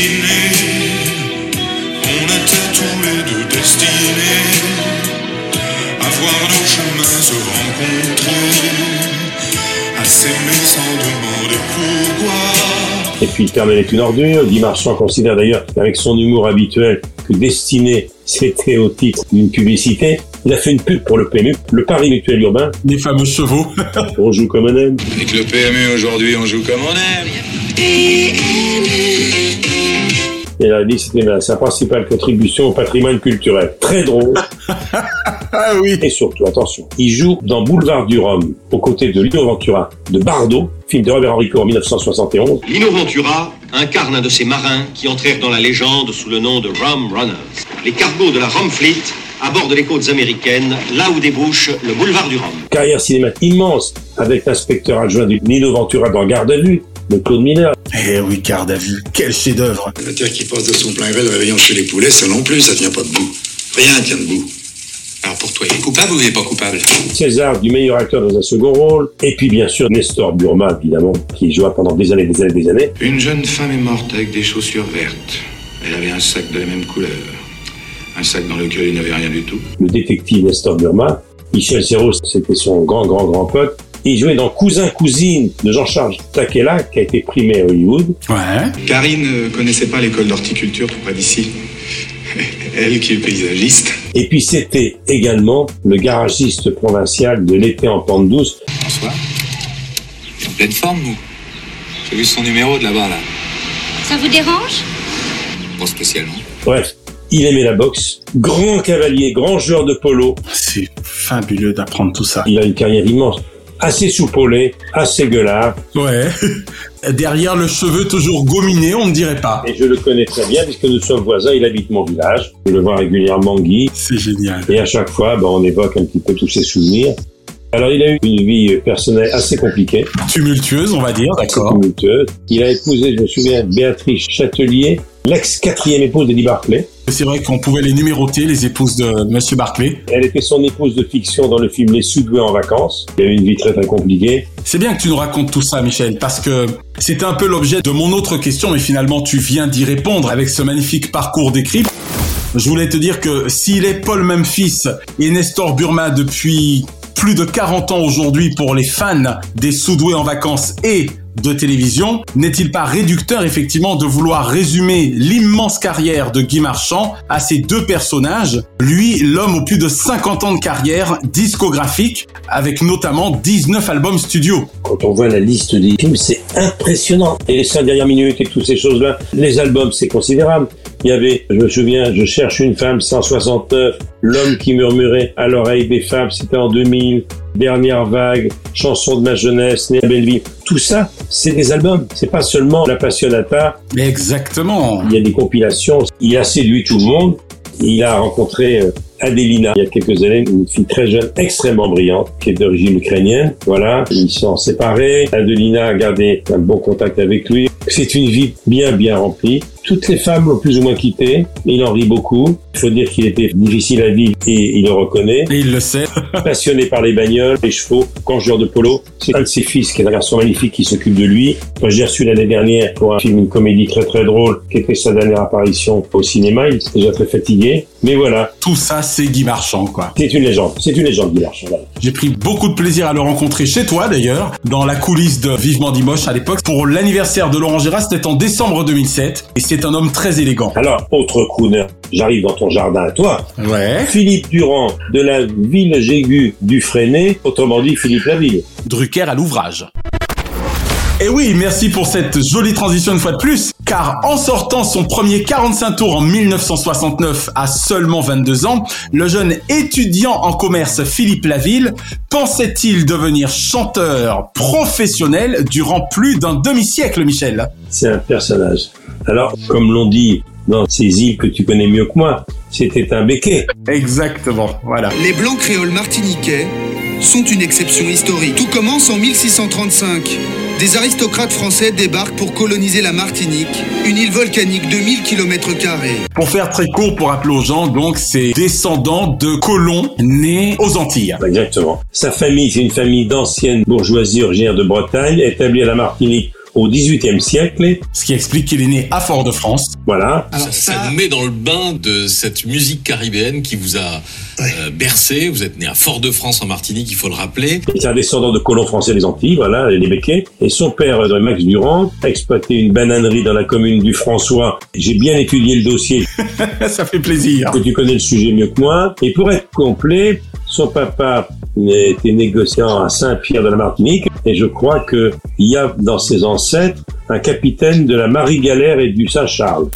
on était tous les deux destinés à voir nos chemins se rencontrer, à s'aimer sans demander pourquoi. Et puis, Carmen est une ordure. Guy Marchand considère d'ailleurs, avec son humour habituel, que Destiné, c'était au titre d'une publicité. Il a fait une pub pour le PMU, le Paris Mutuel Urbain. Les fameux chevaux. On joue comme on aime. Avec le PMU aujourd'hui, on joue comme on aime. Et il a dit c'était sa principale contribution au patrimoine culturel. Très drôle. ah oui. Et surtout, attention, il joue dans Boulevard du Rhum, aux côtés de Lino Ventura, de Bardot, film de Robert Enrico en 1971. Lino Ventura incarne un de ces marins qui entrèrent dans la légende sous le nom de Rum Runners. Les cargos de la Rum Fleet abordent les côtes américaines, là où débouche le boulevard du Rhum. Carrière cinématique immense, avec l'inspecteur adjoint du Lino Ventura dans Garde à vue, de Claude Miller. Eh oui, garde à vue. Quel chef-d'œuvre. La terre qui passe de son plein gré le réveillon chez les poulets, ça non plus, ça tient pas debout. Rien tient debout. Alors pour toi, il est coupable ou il est pas coupable? César du meilleur acteur dans un second rôle. Et puis bien sûr Nestor Burma, évidemment, qui joua pendant des années, des années, des années. Une jeune femme est morte avec des chaussures vertes. Elle avait un sac de la même couleur. Un sac dans lequel il n'y avait rien du tout. Le détective Nestor Burma. Michel Serrault, c'était son grand, grand, grand pote. Il jouait dans Cousin Cousine de Jean-Charles Taquella, qui a été primé à Hollywood. Ouais. Karine ne connaissait pas l'école d'horticulture tout près d'ici. Elle qui est paysagiste. Et puis c'était également le garagiste provincial de l'été en pente douce. Bonsoir. Il est en pleine forme, nous. J'ai vu son numéro de là-bas, là. Ça vous dérange? Pas spécialement. Bref, il aimait la boxe. Grand cavalier, grand joueur de polo. C'est fabuleux d'apprendre tout ça. Il a une carrière immense. assez soupolé, assez gueulard. Ouais. Derrière le cheveu toujours gominé, on ne dirait pas. Et je le connais très bien puisque nous sommes voisins, il habite mon village. Je le vois régulièrement, Guy. C'est génial. Et à chaque fois, ben, on évoque un petit peu tous ses souvenirs. Alors, il a eu une vie personnelle assez compliquée. Tumultueuse, on va dire, d'accord. tumultueuse. Il a épousé, je me souviens, Béatrice Châtelier, l'ex-quatrième épouse d'Eddie Barclay. C'est vrai qu'on pouvait les numéroter, les épouses de Monsieur Barclay. Elle était son épouse de fiction dans le film Les Soudoués en vacances. Il a eu une vie très très compliquée. C'est bien que tu nous racontes tout ça, Michel, parce que c'était un peu l'objet de mon autre question, mais finalement tu viens d'y répondre avec ce magnifique parcours décrit. Je voulais te dire que s'il est Paul Memphis et Nestor Burma depuis plus de 40 ans aujourd'hui pour les fans des Soudoués en vacances et de télévision, n'est-il pas réducteur effectivement de vouloir résumer l'immense carrière de Guy Marchand à ces deux personnages, lui l'homme aux plus de 50 ans de carrière discographique avec notamment 19 albums studio. Quand on voit la liste des films, c'est impressionnant. Et les cinq dernières minutes et toutes ces choses-là, les albums, c'est considérable. Il y avait, je me souviens, Je cherche une femme, 169, L'homme qui murmurait à l'oreille des femmes, c'était en 2000, Dernière vague, Chanson de ma jeunesse, Né à Belleville. Tout ça, c'est des albums. C'est pas seulement La Passionata. Exactement. Il y a des compilations. Il a séduit tout le monde. Il a rencontré euh, Adelina il y a quelques années, une fille très jeune, extrêmement brillante, qui est d'origine ukrainienne. Voilà, ils sont séparés. Adelina a gardé un bon contact avec lui. C'est une vie bien, bien remplie. Toutes les femmes l'ont plus ou moins quitté. Il en rit beaucoup. Il faut dire qu'il était difficile à vivre et il le reconnaît. Et il le sait. Passionné par les bagnoles, les chevaux, quand joueur de polo. C'est un de ses fils qui est un garçon magnifique qui s'occupe de lui. Moi, j'ai reçu l'année dernière pour un film, une comédie très très drôle, qui était sa dernière apparition au cinéma. Il était déjà très fatigué. Mais voilà. Tout ça, c'est Guy Marchand, quoi. C'est une légende. C'est une légende, Guy Marchand. Voilà. J'ai pris beaucoup de plaisir à le rencontrer chez toi d'ailleurs, dans la coulisse de Vivement Dimanche à l'époque. Pour l'anniversaire de Laurent Gérard, c'était en décembre 2007. Et c'est un homme très élégant. Alors, autre crooner, j'arrive dans ton jardin à toi. Ouais. Philippe Durand de la ville Jégu du Freinet, autrement dit Philippe Laville. Drucker à l'ouvrage. Et oui, merci pour cette jolie transition une fois de plus, car en sortant son premier 45 tours en 1969 à seulement 22 ans, le jeune étudiant en commerce Philippe Laville pensait-il devenir chanteur professionnel durant plus d'un demi-siècle, Michel? C'est un personnage. Alors, comme l'on dit dans ces îles que tu connais mieux que moi, c'était un béquet. Exactement, voilà. Les Blancs créoles martiniquais sont une exception historique. Tout commence en 1635. Des aristocrates français débarquent pour coloniser la Martinique, une île volcanique de 1000 km. Pour faire très court, pour rappeler aux gens, donc, c'est descendant de colons nés aux Antilles. Exactement. Sa famille, c'est une famille d'ancienne bourgeoisie originaire de Bretagne, établie à la Martinique au XVIIIe siècle. Ce qui explique qu'il est né à Fort-de-France. Voilà. ça, ça nous met dans le bain de cette musique caribéenne qui vous a euh, bercé. Vous êtes né à Fort-de-France en Martinique, il faut le rappeler. C'est un descendant de colons français des Antilles, voilà, les Béquets. Et son père, euh, Max Durand, a exploité une bananerie dans la commune du François. J'ai bien étudié le dossier. Ça fait plaisir. Que tu connais le sujet mieux que moi. Et pour être complet, son papa était négociant à Saint-Pierre de la Martinique. Et je crois que il y a dans ses ancêtres un capitaine de la Marie-Galère et du Saint-Charles.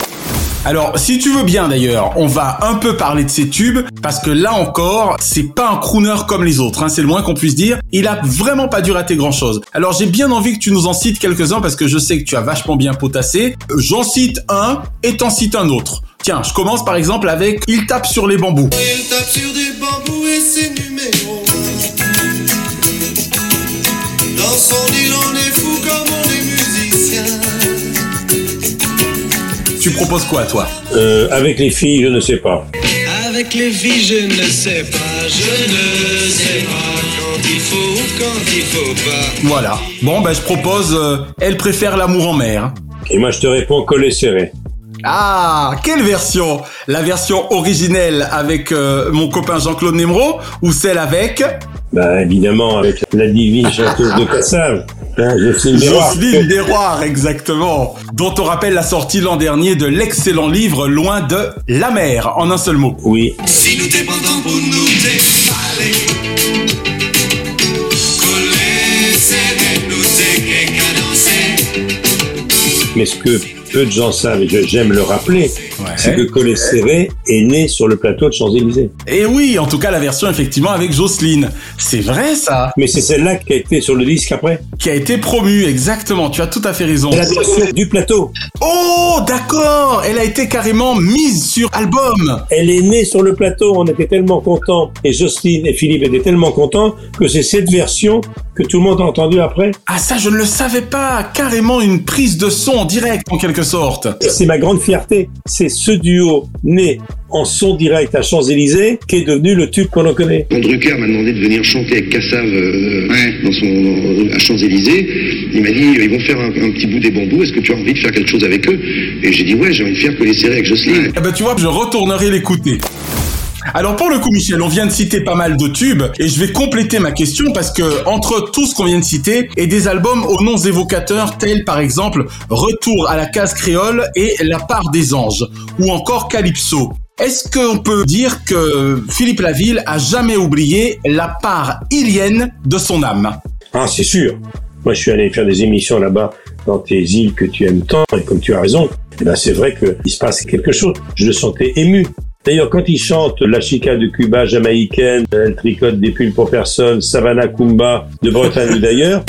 Alors, si tu veux bien d'ailleurs, on va un peu parler de ces tubes, parce que là encore, c'est pas un crooner comme les autres, hein, c'est le moins qu'on puisse dire. Il a vraiment pas dû rater grand chose. Alors j'ai bien envie que tu nous en cites quelques-uns, parce que je sais que tu as vachement bien potassé. J'en cite un, et t'en cites un autre. Tiens, je commence par exemple avec Il tape sur les bambous. Il tape sur des bambous et ses numéros. Tu proposes quoi, toi euh, Avec les filles, je ne sais pas. Avec les filles, je ne sais pas, je ne sais pas quand il faut, quand il faut pas. Voilà. Bon, ben je propose euh, Elle préfère l'amour en mer. Et moi, je te réponds Collet serré. Ah, quelle version? La version originelle avec euh, mon copain Jean-Claude Nemro ou celle avec? Bah évidemment avec la divine chanteuse de Cassave. Hein, Jocelyne Desroires. Exactement. Dont on rappelle la sortie l'an dernier de l'excellent livre Loin de la mer, en un seul mot. Oui. Si nous dépendons pour nous. Mais ce que peu de gens savent, et j'aime le rappeler, c'est que Collet Serré est né sur le plateau de Champs-Élysées. Et oui, en tout cas la version effectivement avec Jocelyne. C'est vrai ça Mais c'est celle-là qui a été sur le disque après Qui a été promue, exactement, tu as tout à fait raison. La version du plateau. Oh, d'accord Elle a été carrément mise sur album Elle est née sur le plateau, on était tellement contents, et Jocelyne et Philippe étaient tellement contents, que c'est cette version que tout le monde a entendue après. Ah ça je ne le savais pas Carrément une prise de son en direct en quelque sorte C'est ma grande fierté. C'est ce duo né en son direct à Champs-Élysées qui est devenu le tube qu'on en connaît. Quand Drucker m'a demandé de venir chanter avec Cassav euh, dans son, à Champs-Élysées, il m'a dit ils vont faire un, un petit bout des bambous, est-ce que tu as envie de faire quelque chose avec eux? Et j'ai dit ouais, j'ai envie de faire que les serrer avec Jocelyne. Eh ben tu vois, je retournerai l'écouter. Alors pour le coup, Michel, on vient de citer pas mal de tubes et je vais compléter ma question parce que entre tout ce qu'on vient de citer et des albums aux noms évocateurs tels par exemple Retour à la case créole et La part des anges ou encore Calypso. Est-ce qu'on peut dire que Philippe Laville a jamais oublié la part ilienne de son âme? Ah, c'est sûr. Moi, je suis allé faire des émissions là-bas dans tes îles que tu aimes tant, et comme tu as raison, eh ben, c'est vrai qu'il se passe quelque chose. Je le sentais ému. D'ailleurs, quand il chante La chica de Cuba jamaïcaine, Elle tricote des pulls pour personne, Savannah Kumba de Bretagne d'ailleurs,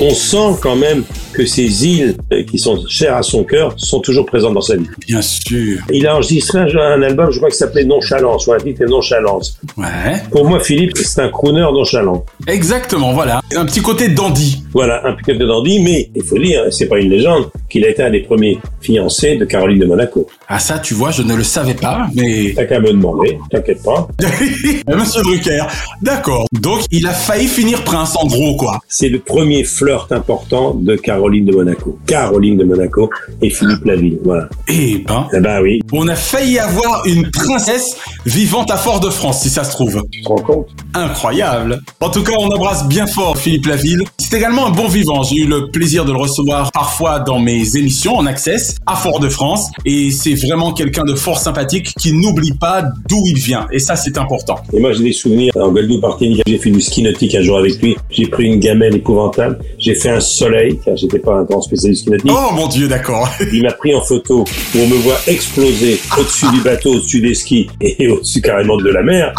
on sent quand même que ces îles euh, qui sont chères à son cœur sont toujours présentes dans sa vie. Bien sûr. Il a enregistré un, un album, je crois, qui s'appelait Nonchalance, ou un titre est Nonchalance. Ouais. Pour moi, Philippe, c'est un crooner nonchalant. Exactement, voilà. Un petit côté dandy. Voilà, un piquet de dandy, mais il faut dire, c'est pas une légende, qu'il a été un des premiers fiancés de Caroline de Monaco. Ah ça, tu vois, je ne le savais pas, mais... T'as qu'à me demander, t'inquiète pas. Monsieur Drucker, d'accord. Donc il a failli finir prince en gros, quoi. C'est le premier flirt important de Caroline de Monaco. Caroline de Monaco et Philippe Laville, voilà. Eh ben... Eh ben oui. On a failli avoir une princesse vivante à Fort-de-France, si ça se trouve. Tu te rends compte? Incroyable. En tout cas, on embrasse bien fort Philippe Laville. C'est également un bon vivant. J'ai eu le plaisir de le recevoir parfois dans mes émissions en access à Fort-de-France. Et c'est vraiment quelqu'un de fort sympathique qui n'oublie pas d'où il vient. Et ça, c'est important. Et moi, j'ai des souvenirs en Guadeloupe. J'ai fait du ski nautique un jour avec lui. J'ai pris une gamelle épouvantable. J'ai fait un soleil, car j'étais pas un grand spécialiste ski nautique. Oh mon dieu, d'accord. Il m'a pris en photo pour me voir exploser au-dessus du bateau, au-dessus des skis et au-dessus carrément de la mer.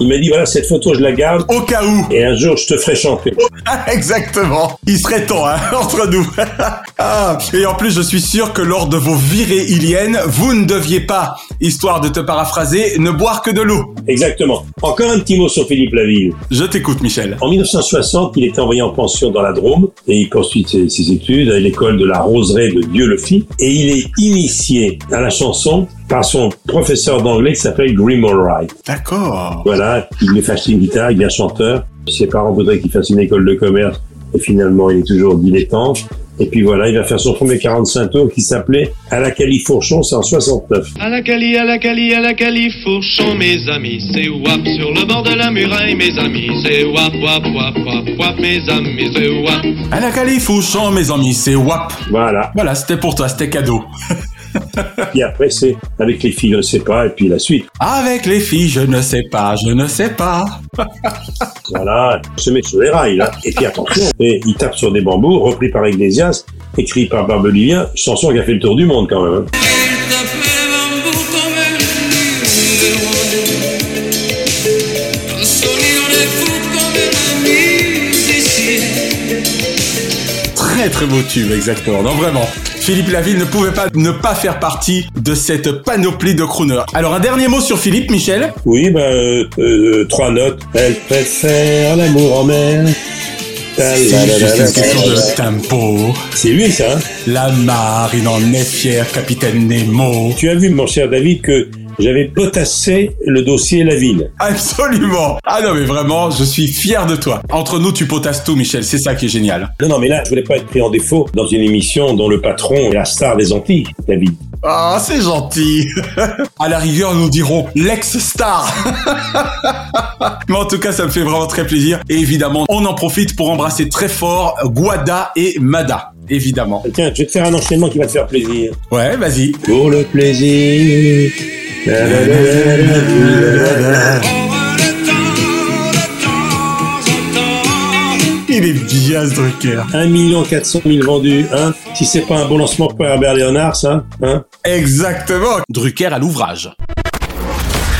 Il m'a dit, voilà, cette photo, je la garde. Au cas où. Et un jour, je te ferai chanter. Exactement. Il serait temps, hein, entre nous. ah, et en plus, je suis sûr que lors de vos virées iliennes, vous ne deviez pas, histoire de te paraphraser, ne boire que de l'eau. Exactement. Encore un petit mot sur Philippe Laville. Je t'écoute, Michel. En 1960, il était envoyé en pension dans la Drôme et il poursuit ses, ses études à l'école de la Roseraie de Dieu le fit et il est initié à la chanson par son professeur d'anglais qui s'appelle Grim Allwright. D'accord. Voilà, il lui fait acheter une guitare, il est chanteur. Ses parents voudraient qu'il fasse une école de commerce et finalement il est toujours dilettante. Et puis voilà, il va faire son premier 45 tours qui s'appelait À la Califourchon, c'est en 69. À la Cali, à la Cali, à la Califourchon, mes amis, c'est wap sur le bord de la muraille, mes amis, c'est wap, wap, wap, wap, wap, mes amis, c'est wap. À la Califourchon, mes amis, c'est WAP. Voilà. Voilà, c'était pour toi, c'était cadeau. Et après, c'est Avec les filles, je ne sais pas, et puis la suite. Avec les filles, je ne sais pas, je ne sais pas. Voilà, il se met sur les rails, là. Et puis attention, et il tape sur des bambous, repris par Iglesias, écrit par Barbelivien, chanson qui a fait le tour du monde quand même. Très très beau tube, exactement. Non, vraiment. Philippe Laville ne pouvait pas ne pas faire partie de cette panoplie de crooners. Alors, un dernier mot sur Philippe, Michel? Oui, ben, euh, euh, trois notes. Elle préfère l'amour en mer. C'est une question de tempo. C'est lui, ça. hein? La marine en est fière, capitaine Nemo. Tu as vu, mon cher David, que j'avais potassé le dossier La Ville. Absolument. Ah non, mais vraiment, je suis fier de toi. Entre nous, tu potasses tout, Michel. C'est ça qui est génial. Non, non, mais là, je voulais pas être pris en défaut dans une émission dont le patron est la star des Antilles, David. Ah, c'est gentil. à la rigueur, nous dirons l'ex-star. Mais en tout cas, ça me fait vraiment très plaisir. Et évidemment, on en profite pour embrasser très fort Guada et Mada évidemment. Tiens, je vais te faire un enchaînement qui va te faire plaisir. Ouais, vas-y. Pour le plaisir. Il est bien ce Drucker. 1 million 400 000 vendus, hein. Si c'est pas un bon lancement pour Herbert Léonard, ça, hein. Exactement. Drucker à l'ouvrage.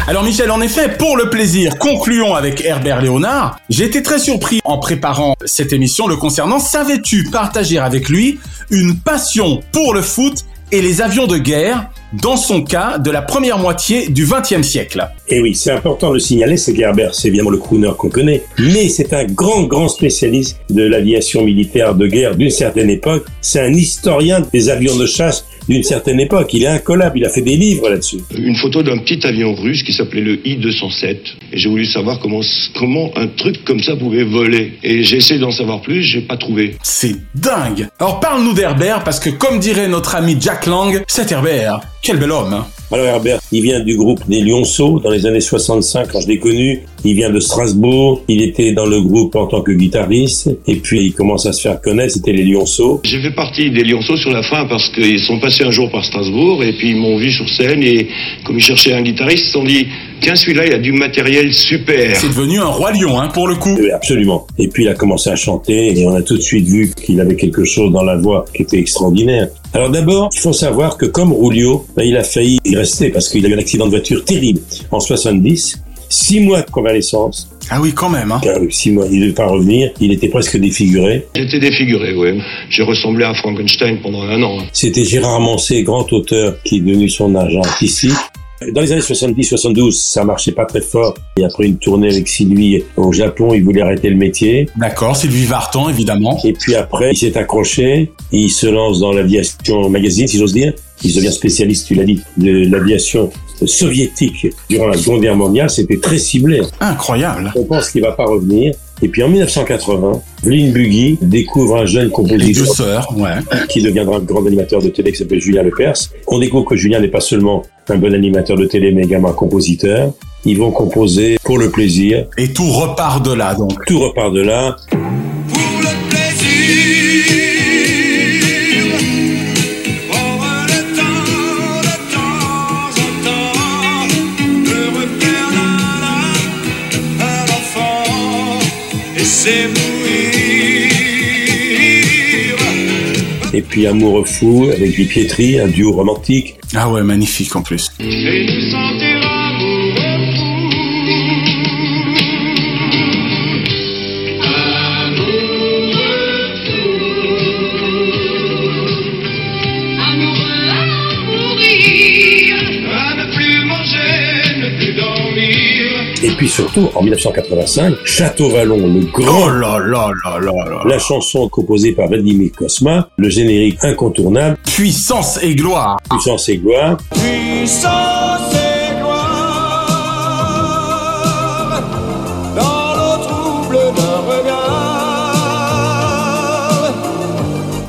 Alors Michel, en effet, pour le plaisir, concluons avec Herbert Léonard. J'ai été très surpris en préparant cette émission le concernant. Savais-tu partager avec lui une passion pour le foot et les avions de guerre, dans son cas, de la première moitié du XXe siècle. Et oui, c'est important de le signaler, c'est qu'Herbert, c'est évidemment le crooner qu'on connaît, mais c'est un grand, grand spécialiste de l'aviation militaire de guerre d'une certaine époque. C'est un historien des avions de chasse d'une certaine époque. Il est incollable, il a fait des livres là-dessus. Une photo d'un petit avion russe qui s'appelait le I-207. Et j'ai voulu savoir comment, comment un truc comme ça pouvait voler. Et j'ai essayé d'en savoir plus, j'ai pas trouvé. C'est dingue Alors parle-nous d'Herbert, parce que comme dirait notre ami Jack Lang, cet Herbert, quel bel homme alors Herbert, il vient du groupe des Lionceaux dans les années 65 quand je l'ai connu. Il vient de Strasbourg. Il était dans le groupe en tant que guitariste. Et puis il commence à se faire connaître. C'était les Lionceaux. J'ai fait partie des Lionceaux sur la fin parce qu'ils sont passés un jour par Strasbourg et puis ils m'ont vu sur scène et comme ils cherchaient un guitariste, ils se sont dit Tiens, celui-là, il a du matériel super. C'est devenu un roi lion, hein, pour le coup. Oui, absolument. Et puis il a commencé à chanter et on a tout de suite vu qu'il avait quelque chose dans la voix qui était extraordinaire. Alors d'abord, il faut savoir que comme Rulio, ben, il a failli parce qu'il a eu un accident de voiture terrible en 70. Six mois de convalescence. Ah oui, quand même. Hein. Car six mois, il ne devait pas revenir. Il était presque défiguré. J'étais défiguré, ouais. J'ai ressemblé à Frankenstein pendant un an. C'était Gérard Mancé, grand auteur, qui est devenu son agent artistique. Dans les années 70-72, ça marchait pas très fort. Et après une tournée avec Sylvie au Japon, il voulait arrêter le métier. D'accord, Sylvie Vartan, évidemment. Et puis après, il s'est accroché. Il se lance dans l'aviation magazine, si j'ose dire. Il devient spécialiste, tu l'as dit, de l'aviation soviétique durant la Seconde Guerre mondiale. C'était très ciblé. Incroyable. On pense qu'il va pas revenir. Et puis en 1980, Vlyn Buggy découvre un jeune compositeur ouais. qui deviendra un grand animateur de télé qui s'appelle Julien Lepers. On découvre que Julien n'est pas seulement un bon animateur de télé, mais également un compositeur. Ils vont composer pour le plaisir. Et tout repart de là, donc. Tout repart de là. Puis Amoureux fou avec Guy Pietri, un duo romantique. Ah ouais, magnifique en plus. Et puis surtout, en 1985, Château Vallon, le grand... Oh là là là là là. La chanson composée par Vladimir Kosma, le générique incontournable, Puissance et gloire. Puissance et gloire. Puissance et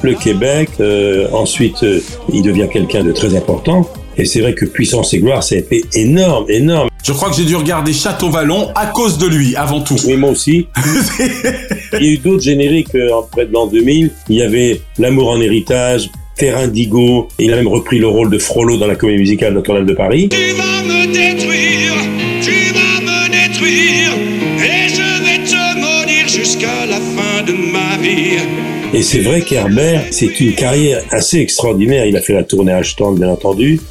le Québec. euh, ensuite, euh, il devient quelqu'un de très important. Et c'est vrai que Puissance et Gloire, ça a été énorme, énorme. Je crois que j'ai dû regarder Château Vallon à cause de lui, avant tout. Oui, moi aussi. il y a eu d'autres génériques euh, après de l'an 2000. Il y avait L'amour en héritage, Terre Indigo. Et il a même repris le rôle de Frollo dans la comédie musicale Notre-Dame de Paris. Tu vas me détruire, tu vas me détruire, et je vais te maudire jusqu'à la fin de ma vie. Et c'est vrai qu'Herbert, c'est une carrière assez extraordinaire. Il a fait la tournée Ashton, bien entendu.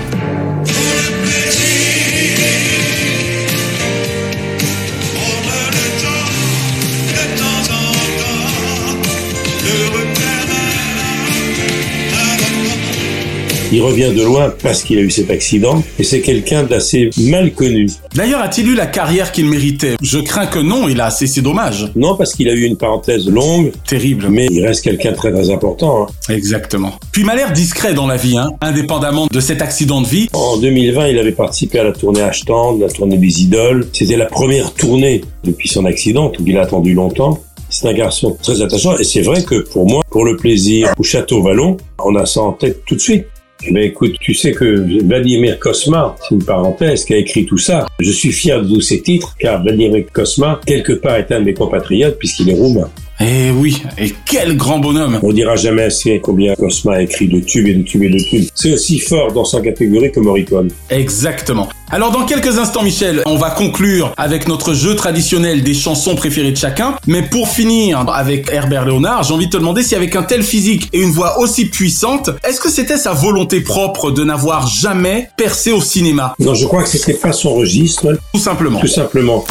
Il revient de loin parce qu'il a eu cet accident et c'est quelqu'un d'assez mal connu. D'ailleurs, a-t-il eu la carrière qu'il méritait? Je crains que non, il a c'est dommage. Non, parce qu'il a eu une parenthèse longue, Terrible. mais il reste quelqu'un de très très important. hein. Exactement. Puis il m'a l'air discret dans la vie, hein, indépendamment de cet accident de vie. En 2020, il avait participé à la tournée Ashton, la tournée des idoles. C'était la première tournée depuis son accident, donc il a attendu longtemps. C'est un garçon très attachant et c'est vrai que pour moi, pour le plaisir au Château Vallon, on a ça en tête tout de suite. Mais écoute, tu sais que Vladimir Kosma, c'est une parenthèse, qui a écrit tout ça. Je suis fier de tous ces titres, car Vladimir Kosma, quelque part, est un de mes compatriotes, puisqu'il est roumain. Eh oui, et quel grand bonhomme On dira jamais assez combien Cosma a écrit de tubes et de tubes et de tubes. C'est aussi fort dans sa catégorie que Morricone. Exactement. Alors dans quelques instants, Michel, on va conclure avec notre jeu traditionnel des chansons préférées de chacun. Mais pour finir avec Herbert Léonard, j'ai envie de te demander si avec un tel physique et une voix aussi puissante, est-ce que c'était sa volonté propre de n'avoir jamais percé au cinéma? Non, je crois que c'était pas son registre. Tout simplement. Tout simplement.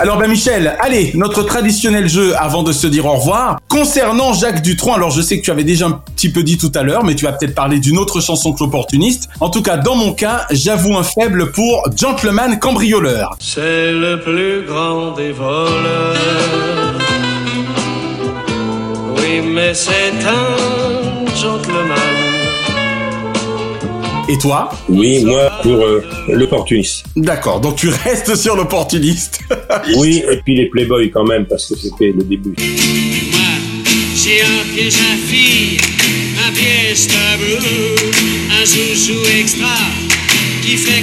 Alors ben Michel, allez, notre traditionnel jeu avant de se dire au revoir. Concernant Jacques Dutronc, alors je sais que tu avais déjà un petit peu dit tout à l'heure, mais tu vas peut-être parler d'une autre chanson que l'opportuniste. En tout cas, dans mon cas, j'avoue un faible pour Gentleman Cambrioleur. C'est le plus grand des voleurs. Oui, mais c'est un gentleman. Et toi Oui, moi pour euh, l'opportuniste. D'accord, donc tu restes sur l'opportuniste. oui, et puis les Playboys quand même, parce que c'était le début. J'ai un piège à fille, un piège tabou, un joujou extra qui fait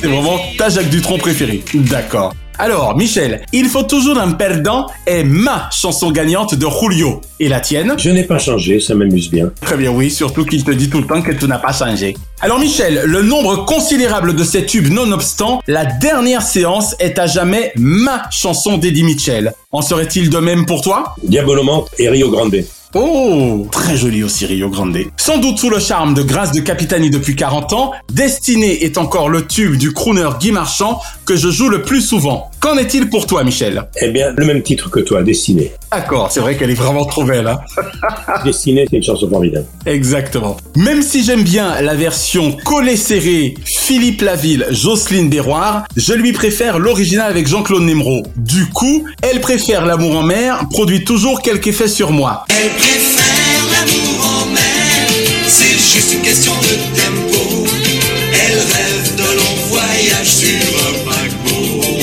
C'est vraiment ta Jacques Dutronc préférée. D'accord. Alors, Michel, il faut toujours un perdant est ma chanson gagnante de Julio. Et la tienne Je n'ai pas changé, ça m'amuse bien. Très bien, oui, surtout qu'il te dit tout le temps que tu n'as pas changé. Alors Michel, le nombre considérable de ces tubes nonobstant, la dernière séance est à jamais ma chanson d'Eddie Mitchell. En serait-il de même pour toi? Diabolomante et Rio Grande. Oh, très joli aussi Rio Grande. Sans doute sous le charme de Grâce de Capitani depuis 40 ans, Destinée est encore le tube du crooner Guy Marchand que je joue le plus souvent. Qu'en est-il pour toi Michel? Eh bien, le même titre que toi, Destinée. D'accord, c'est vrai qu'elle est vraiment trop belle. Hein Destinée, c'est une chanson formidable. Exactement. Même si j'aime bien la version collée serrée Philippe Laville, Jocelyne Berroir, je lui préfère l'original avec Jean-Claude Nemro. Du coup, elle préfère l'amour en mer, produit toujours quelque effet sur moi. Elle préfère l'amour en mer, c'est juste une question de tempo. Elle rêve de longs voyages sur un paquebot.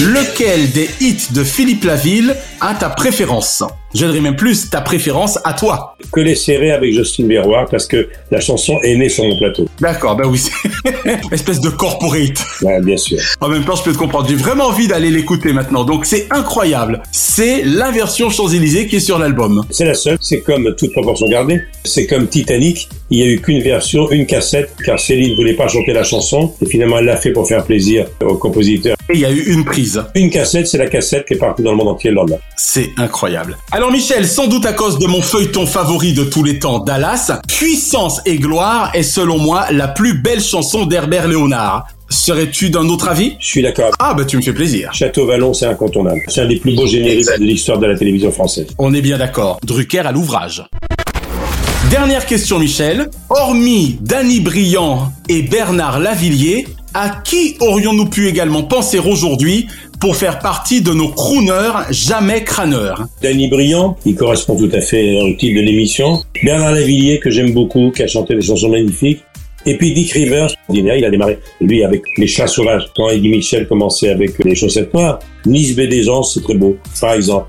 Lequel des hits de Philippe Laville a ta préférence? Je dirais même plus ta préférence à toi. Que les serrés avec Justine Berroir, parce que la chanson est née sur mon plateau. D'accord, bah oui, espèce de corporate. Ouais, bien sûr. En même temps, je peux te comprendre. J'ai vraiment envie d'aller l'écouter maintenant. Donc c'est incroyable. C'est la version Champs-Élysées qui est sur l'album. C'est la seule. C'est comme toute proportion gardée. C'est comme Titanic. Il y a eu qu'une version, une cassette, car Céline voulait pas chanter la chanson. Et finalement, elle l'a fait pour faire plaisir au compositeur. Et il y a eu une prise. Une cassette, c'est la cassette qui est partie dans le monde entier le lendemain. C'est incroyable. Alors Michel, sans doute à cause de mon feuilleton favori de tous les temps, Dallas, Puissance et gloire est selon moi la plus belle chanson d'Herbert Léonard. Serais-tu d'un autre avis? Je suis d'accord. Ah bah tu me fais plaisir. Château Vallon, c'est incontournable. C'est un des plus beaux génériques de l'histoire de la télévision française. On est bien d'accord. Drucker à l'ouvrage. Dernière question Michel. Hormis Danny Briand et Bernard Lavillier, à qui aurions-nous pu également penser aujourd'hui pour faire partie de nos crooners jamais crâneurs Danny Briand, il correspond tout à fait au titre de l'émission. Bernard Lavillier, que j'aime beaucoup, qui a chanté des chansons magnifiques. Et puis Dick Rivers, il a démarré, lui, avec Les Chats Sauvages. Quand Eddie Michel commençait avec Les Chaussettes Noires. Nice Bédésance, c'est très beau, par exemple.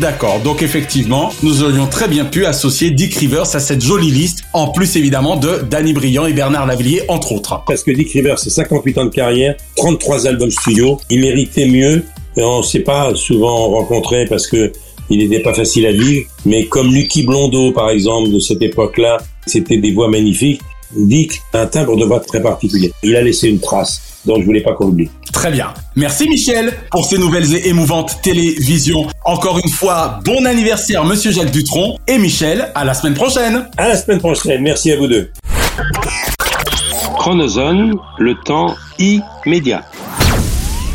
D'accord, donc effectivement, nous aurions très bien pu associer Dick Rivers à cette jolie liste, en plus évidemment de Danny Briand et Bernard Lavillier, entre autres. Parce que Dick Rivers, c'est 58 ans de carrière, 33 albums studio. Il méritait mieux. Et on ne s'est pas souvent rencontré parce que il n'était pas facile à vivre. Mais comme Lucky Blondeau, par exemple, de cette époque-là, c'était des voix magnifiques. Dick a un timbre de voix très particulier. Il a laissé une trace. Donc je voulais pas qu'on l'oublie. Très bien. Merci Michel pour ces nouvelles et émouvantes télévisions. Encore une fois, bon anniversaire Monsieur Jacques Dutronc et Michel, à la semaine prochaine. À la semaine prochaine. Merci à vous deux. Chronozone, le temps immédiat.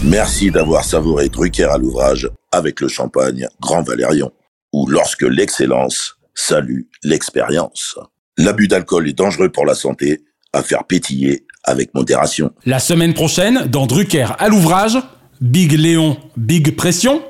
Merci d'avoir savouré Drucker à l'ouvrage avec le champagne Grand Valérion, ou lorsque l'excellence salue l'expérience. L'abus d'alcool est dangereux pour la santé, à faire pétiller avec modération. La semaine prochaine, dans Drucker à l'ouvrage, Big Léon, Big Pression,